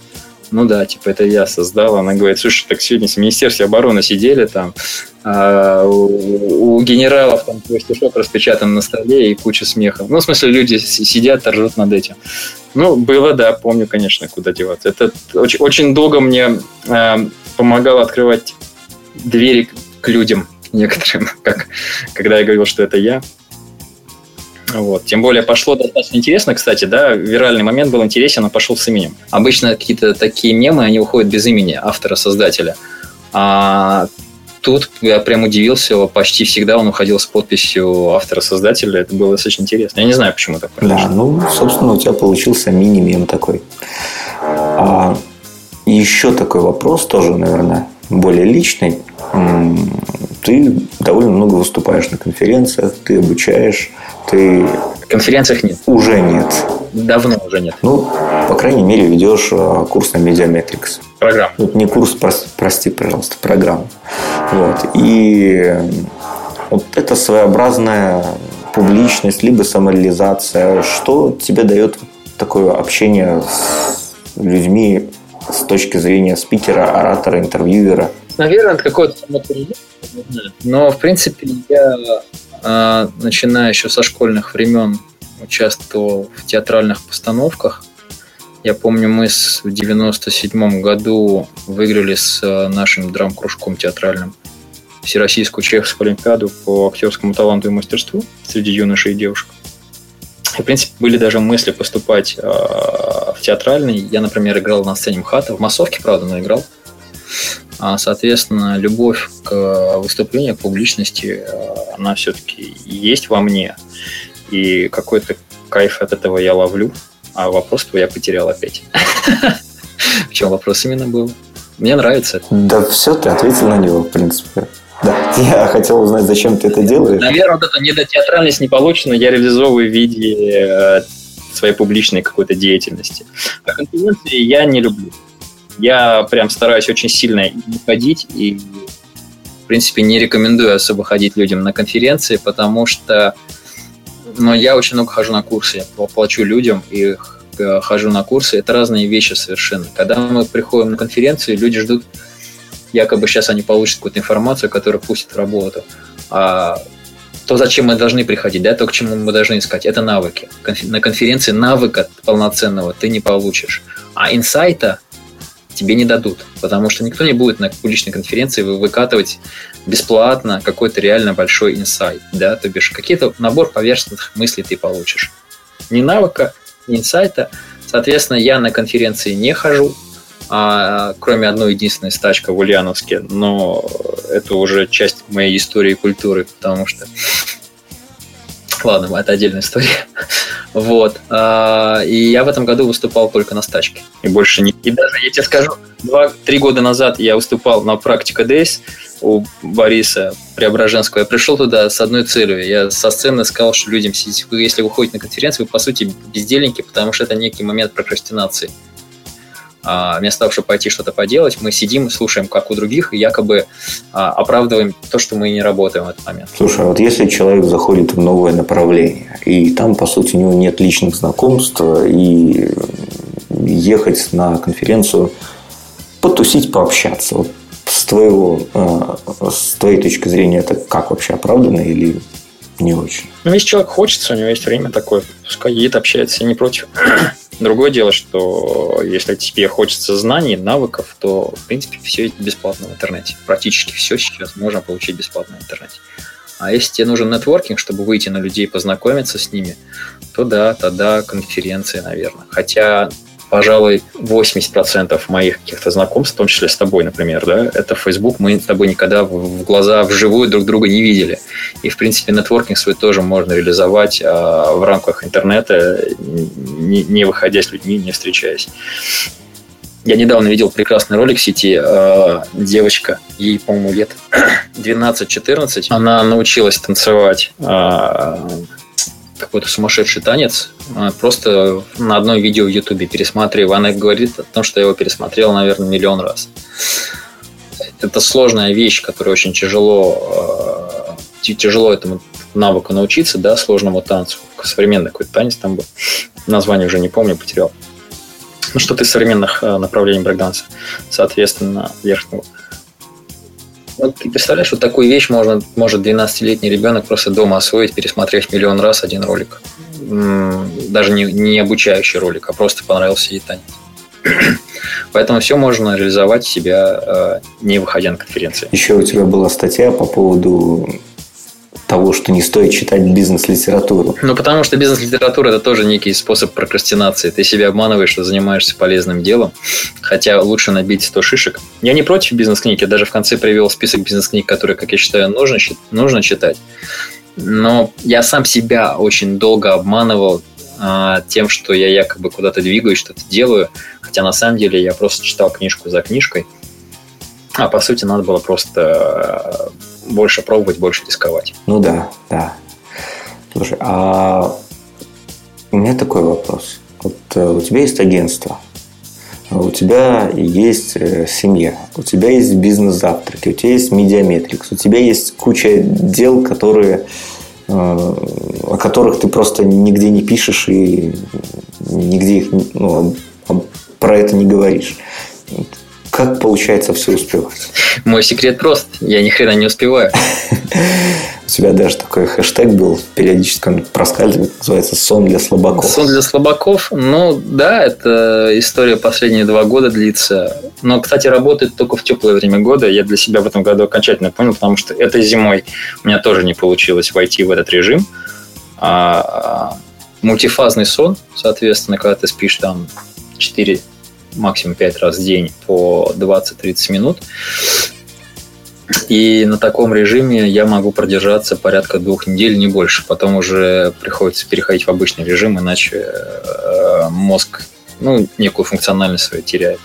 Speaker 2: ну да, типа это я создал. Она говорит, слушай, так сегодня с Министерства обороны сидели там, а у, у генералов там твой стишок распечатан на столе и куча смеха. Ну, в смысле, люди сидят, ржут над этим. Ну, было, да, помню, конечно, куда деваться. Это очень, очень долго мне э, помогало открывать двери к людям некоторым, как, когда я говорил, что это я. Вот. Тем более пошло достаточно интересно, кстати, да, виральный момент был интересен, он пошел с именем. Обычно какие-то такие мемы, они уходят без имени автора-создателя. А тут я прям удивился, почти всегда он уходил с подписью автора-создателя. Это было достаточно интересно. Я не знаю, почему так
Speaker 1: произошло. Да, ну, собственно, у тебя получился мини-мем такой. А, еще такой вопрос, тоже, наверное, более личный. Ты довольно много выступаешь на конференциях, ты обучаешь, ты...
Speaker 2: Конференциях нет.
Speaker 1: Уже нет.
Speaker 2: Давно уже нет.
Speaker 1: Ну, по крайней мере, ведешь а, курс на Медиаметрикс.
Speaker 2: Программу.
Speaker 1: Ну, не курс, прости, пожалуйста, программу. Вот. И вот это своеобразная публичность, либо самореализация. Что тебе дает такое общение с людьми с точки зрения спикера, оратора, интервьюера?
Speaker 2: Наверное, это какое-то самоприятие. Но, в принципе, я а, начиная еще со школьных времен участвовал в театральных постановках. Я помню, мы в 97 году выиграли с а, нашим драм-кружком театральным Всероссийскую Чеховскую Олимпиаду по актерскому таланту и мастерству среди юношей и девушек. И, в принципе, были даже мысли поступать э, в театральный. Я, например, играл на сцене МХАТа, в массовке, правда, но играл. А, соответственно, любовь к выступлению, к публичности, э, она все-таки есть во мне. И какой-то кайф от этого я ловлю. А вопрос я потерял опять. В чем вопрос именно был? Мне нравится это.
Speaker 1: Да все, ты ответил на него, в принципе. Да, я хотел узнать, зачем ты это делаешь.
Speaker 2: Наверное, вот эта недотеатральность не получена, я реализовываю в виде э, своей публичной какой-то деятельности. А конференции я не люблю. Я прям стараюсь очень сильно не ходить и, в принципе, не рекомендую особо ходить людям на конференции, потому что но ну, я очень много хожу на курсы, я плачу людям и э, хожу на курсы. Это разные вещи совершенно. Когда мы приходим на конференции, люди ждут, якобы сейчас они получат какую-то информацию, которая пустит в работу. А то, зачем мы должны приходить, да, то, к чему мы должны искать, это навыки. На конференции навыка полноценного ты не получишь. А инсайта тебе не дадут, потому что никто не будет на публичной конференции выкатывать бесплатно какой-то реально большой инсайт, да, то бишь какие-то набор поверхностных мыслей ты получишь. Ни навыка, ни инсайта. Соответственно, я на конференции не хожу, а, кроме одной единственной стачка в Ульяновске, но это уже часть моей истории и культуры, потому что Ладно, это отдельная история. Вот. А, и я в этом году выступал только на стачке. И больше не... И даже, я тебе скажу, два-три года назад я выступал на практика Days у Бориса Преображенского. Я пришел туда с одной целью. Я со сцены сказал, что людям, если вы ходите на конференцию, вы, по сути, бездельники, потому что это некий момент прокрастинации. А, вместо того, чтобы пойти что-то поделать, мы сидим и слушаем, как у других, и якобы а, оправдываем то, что мы не работаем в этот момент.
Speaker 1: Слушай, а вот если человек заходит в новое направление, и там, по сути, у него нет личных знакомств, и ехать на конференцию, потусить, пообщаться. Вот с, твоего, с твоей точки зрения, это как вообще оправданно или не очень?
Speaker 2: Ну, если человек хочется, у него есть время такое, пускай едет, общается, я не против. Другое дело, что если тебе хочется знаний, навыков, то, в принципе, все это бесплатно в интернете. Практически все сейчас можно получить бесплатно в интернете. А если тебе нужен нетворкинг, чтобы выйти на людей, познакомиться с ними, то да, тогда конференции, наверное. Хотя пожалуй, 80% моих каких-то знакомств, в том числе с тобой, например, да, это Facebook, мы с тобой никогда в глаза вживую друг друга не видели. И, в принципе, нетворкинг свой тоже можно реализовать а, в рамках интернета, не, выходя с людьми, не встречаясь. Я недавно видел прекрасный ролик в сети. Э, девочка, ей, по-моему, лет 12-14. Она научилась танцевать э, какой-то сумасшедший танец. А, просто на одном видео в Ютубе пересматриваю. Она говорит о том, что я его пересмотрел, наверное, миллион раз. Это сложная вещь, которая очень тяжело, а, тяжело этому навыку научиться, да, сложному танцу. Современный какой-то танец там был. Название уже не помню, потерял. Ну, что-то из современных а, направлений брейкданса. Соответственно, верхнего. Вот ты представляешь, вот такую вещь можно, может 12-летний ребенок просто дома освоить, пересмотрев миллион раз один ролик. Даже не, не обучающий ролик, а просто понравился ей танец. Поэтому все можно реализовать себя, э, не выходя на конференции.
Speaker 1: Еще у тебя была статья по поводу того, что не стоит читать бизнес-литературу.
Speaker 2: Ну, потому что бизнес-литература – это тоже некий способ прокрастинации. Ты себя обманываешь, что занимаешься полезным делом, хотя лучше набить 100 шишек. Я не против бизнес-книг, я даже в конце привел список бизнес-книг, которые, как я считаю, нужно, нужно читать. Но я сам себя очень долго обманывал а, тем, что я якобы куда-то двигаюсь, что-то делаю, хотя на самом деле я просто читал книжку за книжкой, а по сути надо было просто больше пробовать, больше рисковать.
Speaker 1: Ну да, да. Слушай, а у меня такой вопрос. Вот э, у тебя есть агентство, у тебя есть э, семья, у тебя есть бизнес-завтраки, у тебя есть медиаметрикс, у тебя есть куча дел, которые, э, о которых ты просто нигде не пишешь и нигде их ну, про это не говоришь. Как получается все успевать?
Speaker 2: Мой секрет прост. Я ни хрена не успеваю.
Speaker 1: У тебя даже такой хэштег был, периодически он проскальзывает, называется «Сон для слабаков».
Speaker 2: «Сон для слабаков», ну да, это история последние два года длится. Но, кстати, работает только в теплое время года. Я для себя в этом году окончательно понял, потому что этой зимой у меня тоже не получилось войти в этот режим. А, а мультифазный сон, соответственно, когда ты спишь там 4 максимум 5 раз в день по 20-30 минут. И на таком режиме я могу продержаться порядка двух недель, не больше. Потом уже приходится переходить в обычный режим, иначе э, мозг ну, некую функциональность свою теряет.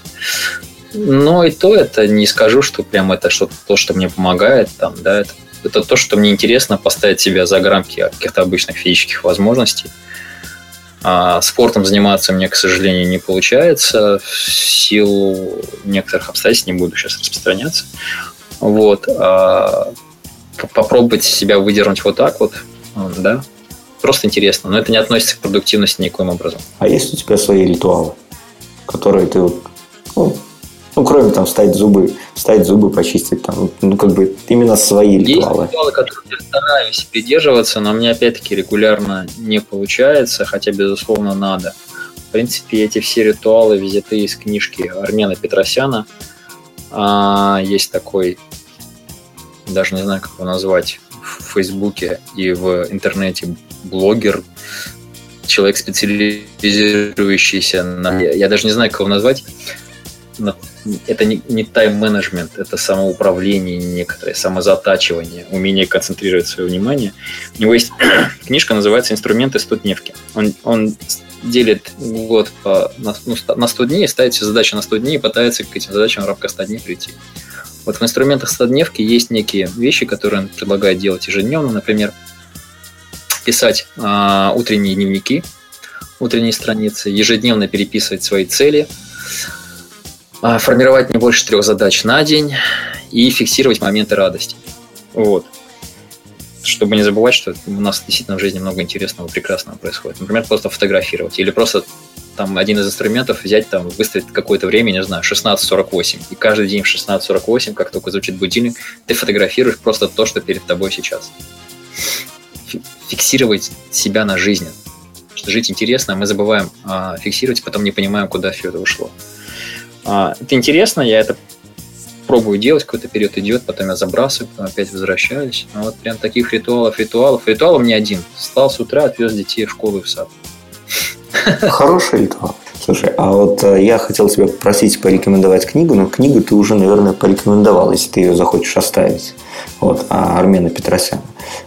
Speaker 2: Но и то это не скажу, что прям это что-то то, что мне помогает. Там, да, это, это то, что мне интересно поставить себя за грамки каких-то обычных физических возможностей. А спортом заниматься мне, к сожалению, не получается в силу некоторых обстоятельств, не буду сейчас распространяться. Вот. А попробовать себя выдернуть вот так вот, да, просто интересно. Но это не относится к продуктивности никоим образом.
Speaker 1: А есть у тебя свои ритуалы, которые ты ну, ну, кроме там встать зубы, встать зубы, почистить там, ну, как бы именно свои
Speaker 2: Есть ритуалы. Есть ритуалы, которых я стараюсь придерживаться, но мне опять-таки регулярно не получается, хотя, безусловно, надо. В принципе, эти все ритуалы взяты из книжки Армена Петросяна. А, есть такой, даже не знаю, как его назвать, в Фейсбуке и в интернете блогер, человек, специализирующийся на... Я даже не знаю, как его назвать это не, не тайм-менеджмент, это самоуправление некоторое, самозатачивание, умение концентрировать свое внимание. У него есть книжка, называется «Инструменты студневки». Он, он делит год по, на, ну, на 100 дней, ставит себе задачу на 100 дней и пытается к этим задачам в рамках 100 дней прийти. Вот в инструментах стодневки есть некие вещи, которые он предлагает делать ежедневно. Например, писать э, утренние дневники, утренние страницы, ежедневно переписывать свои цели, формировать не больше трех задач на день и фиксировать моменты радости. Вот. Чтобы не забывать, что у нас действительно в жизни много интересного, прекрасного происходит. Например, просто фотографировать или просто там один из инструментов взять, там, выставить какое-то время, не знаю, 16.48. И каждый день в 16.48, как только звучит будильник, ты фотографируешь просто то, что перед тобой сейчас. Фиксировать себя на жизни. Что жить интересно, а мы забываем а, фиксировать, потом не понимаем, куда все это ушло. А, это интересно, я это пробую делать, какой-то период идет, потом я забрасываю, потом опять возвращаюсь. А вот прям таких ритуалов, ритуалов. Ритуал у меня один. Встал с утра, отвез детей в школу и в сад.
Speaker 1: Хороший ритуал. Слушай, а вот э, я хотел тебя попросить порекомендовать книгу, но книгу ты уже, наверное, порекомендовал, если ты ее захочешь оставить. Вот, а Армена Петросяна.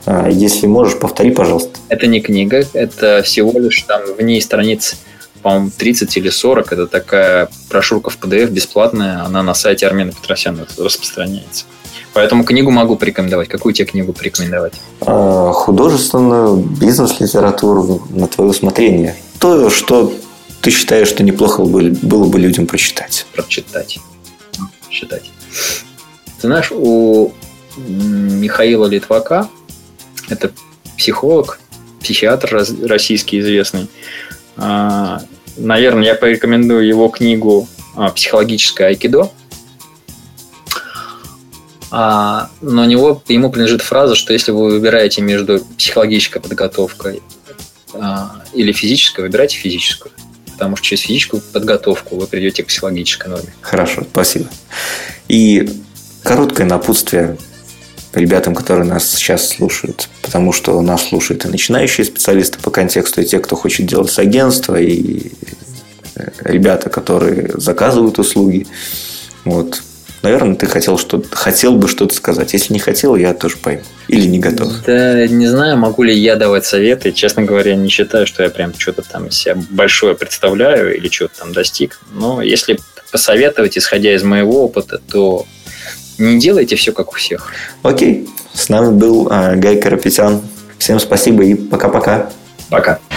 Speaker 1: Э, если можешь, повтори, пожалуйста.
Speaker 2: Это не книга, это всего лишь там в ней страниц, по-моему, 30 или 40. Это такая брошюрка в PDF бесплатная, она на сайте Армена Петросяна распространяется. Поэтому книгу могу порекомендовать. Какую тебе книгу порекомендовать?
Speaker 1: Э, художественную, бизнес-литературу на твое усмотрение то, что ты считаешь, что неплохо было бы людям прочитать?
Speaker 2: Прочитать. Читать. Ты знаешь, у Михаила Литвака, это психолог, психиатр российский известный, а, наверное, я порекомендую его книгу а, «Психологическое айкидо». А, но у него, ему принадлежит фраза, что если вы выбираете между психологической подготовкой а, или физическую, выбирайте физическую. Потому что через физическую подготовку вы придете к психологической норме.
Speaker 1: Хорошо, спасибо. И короткое напутствие ребятам, которые нас сейчас слушают. Потому что нас слушают и начинающие специалисты по контексту, и те, кто хочет делать с агентства, и э, ребята, которые заказывают услуги. Вот. Наверное, ты хотел, что хотел бы что-то сказать. Если не хотел, я тоже пойму. Или не готов.
Speaker 2: Да, не знаю, могу ли я давать советы. Честно говоря, не считаю, что я прям что-то там себя большое представляю или что-то там достиг. Но если посоветовать, исходя из моего опыта, то не делайте все как у всех.
Speaker 1: Окей. С нами был э, Гай Карапетян. Всем спасибо и пока-пока.
Speaker 2: Пока. -пока. пока.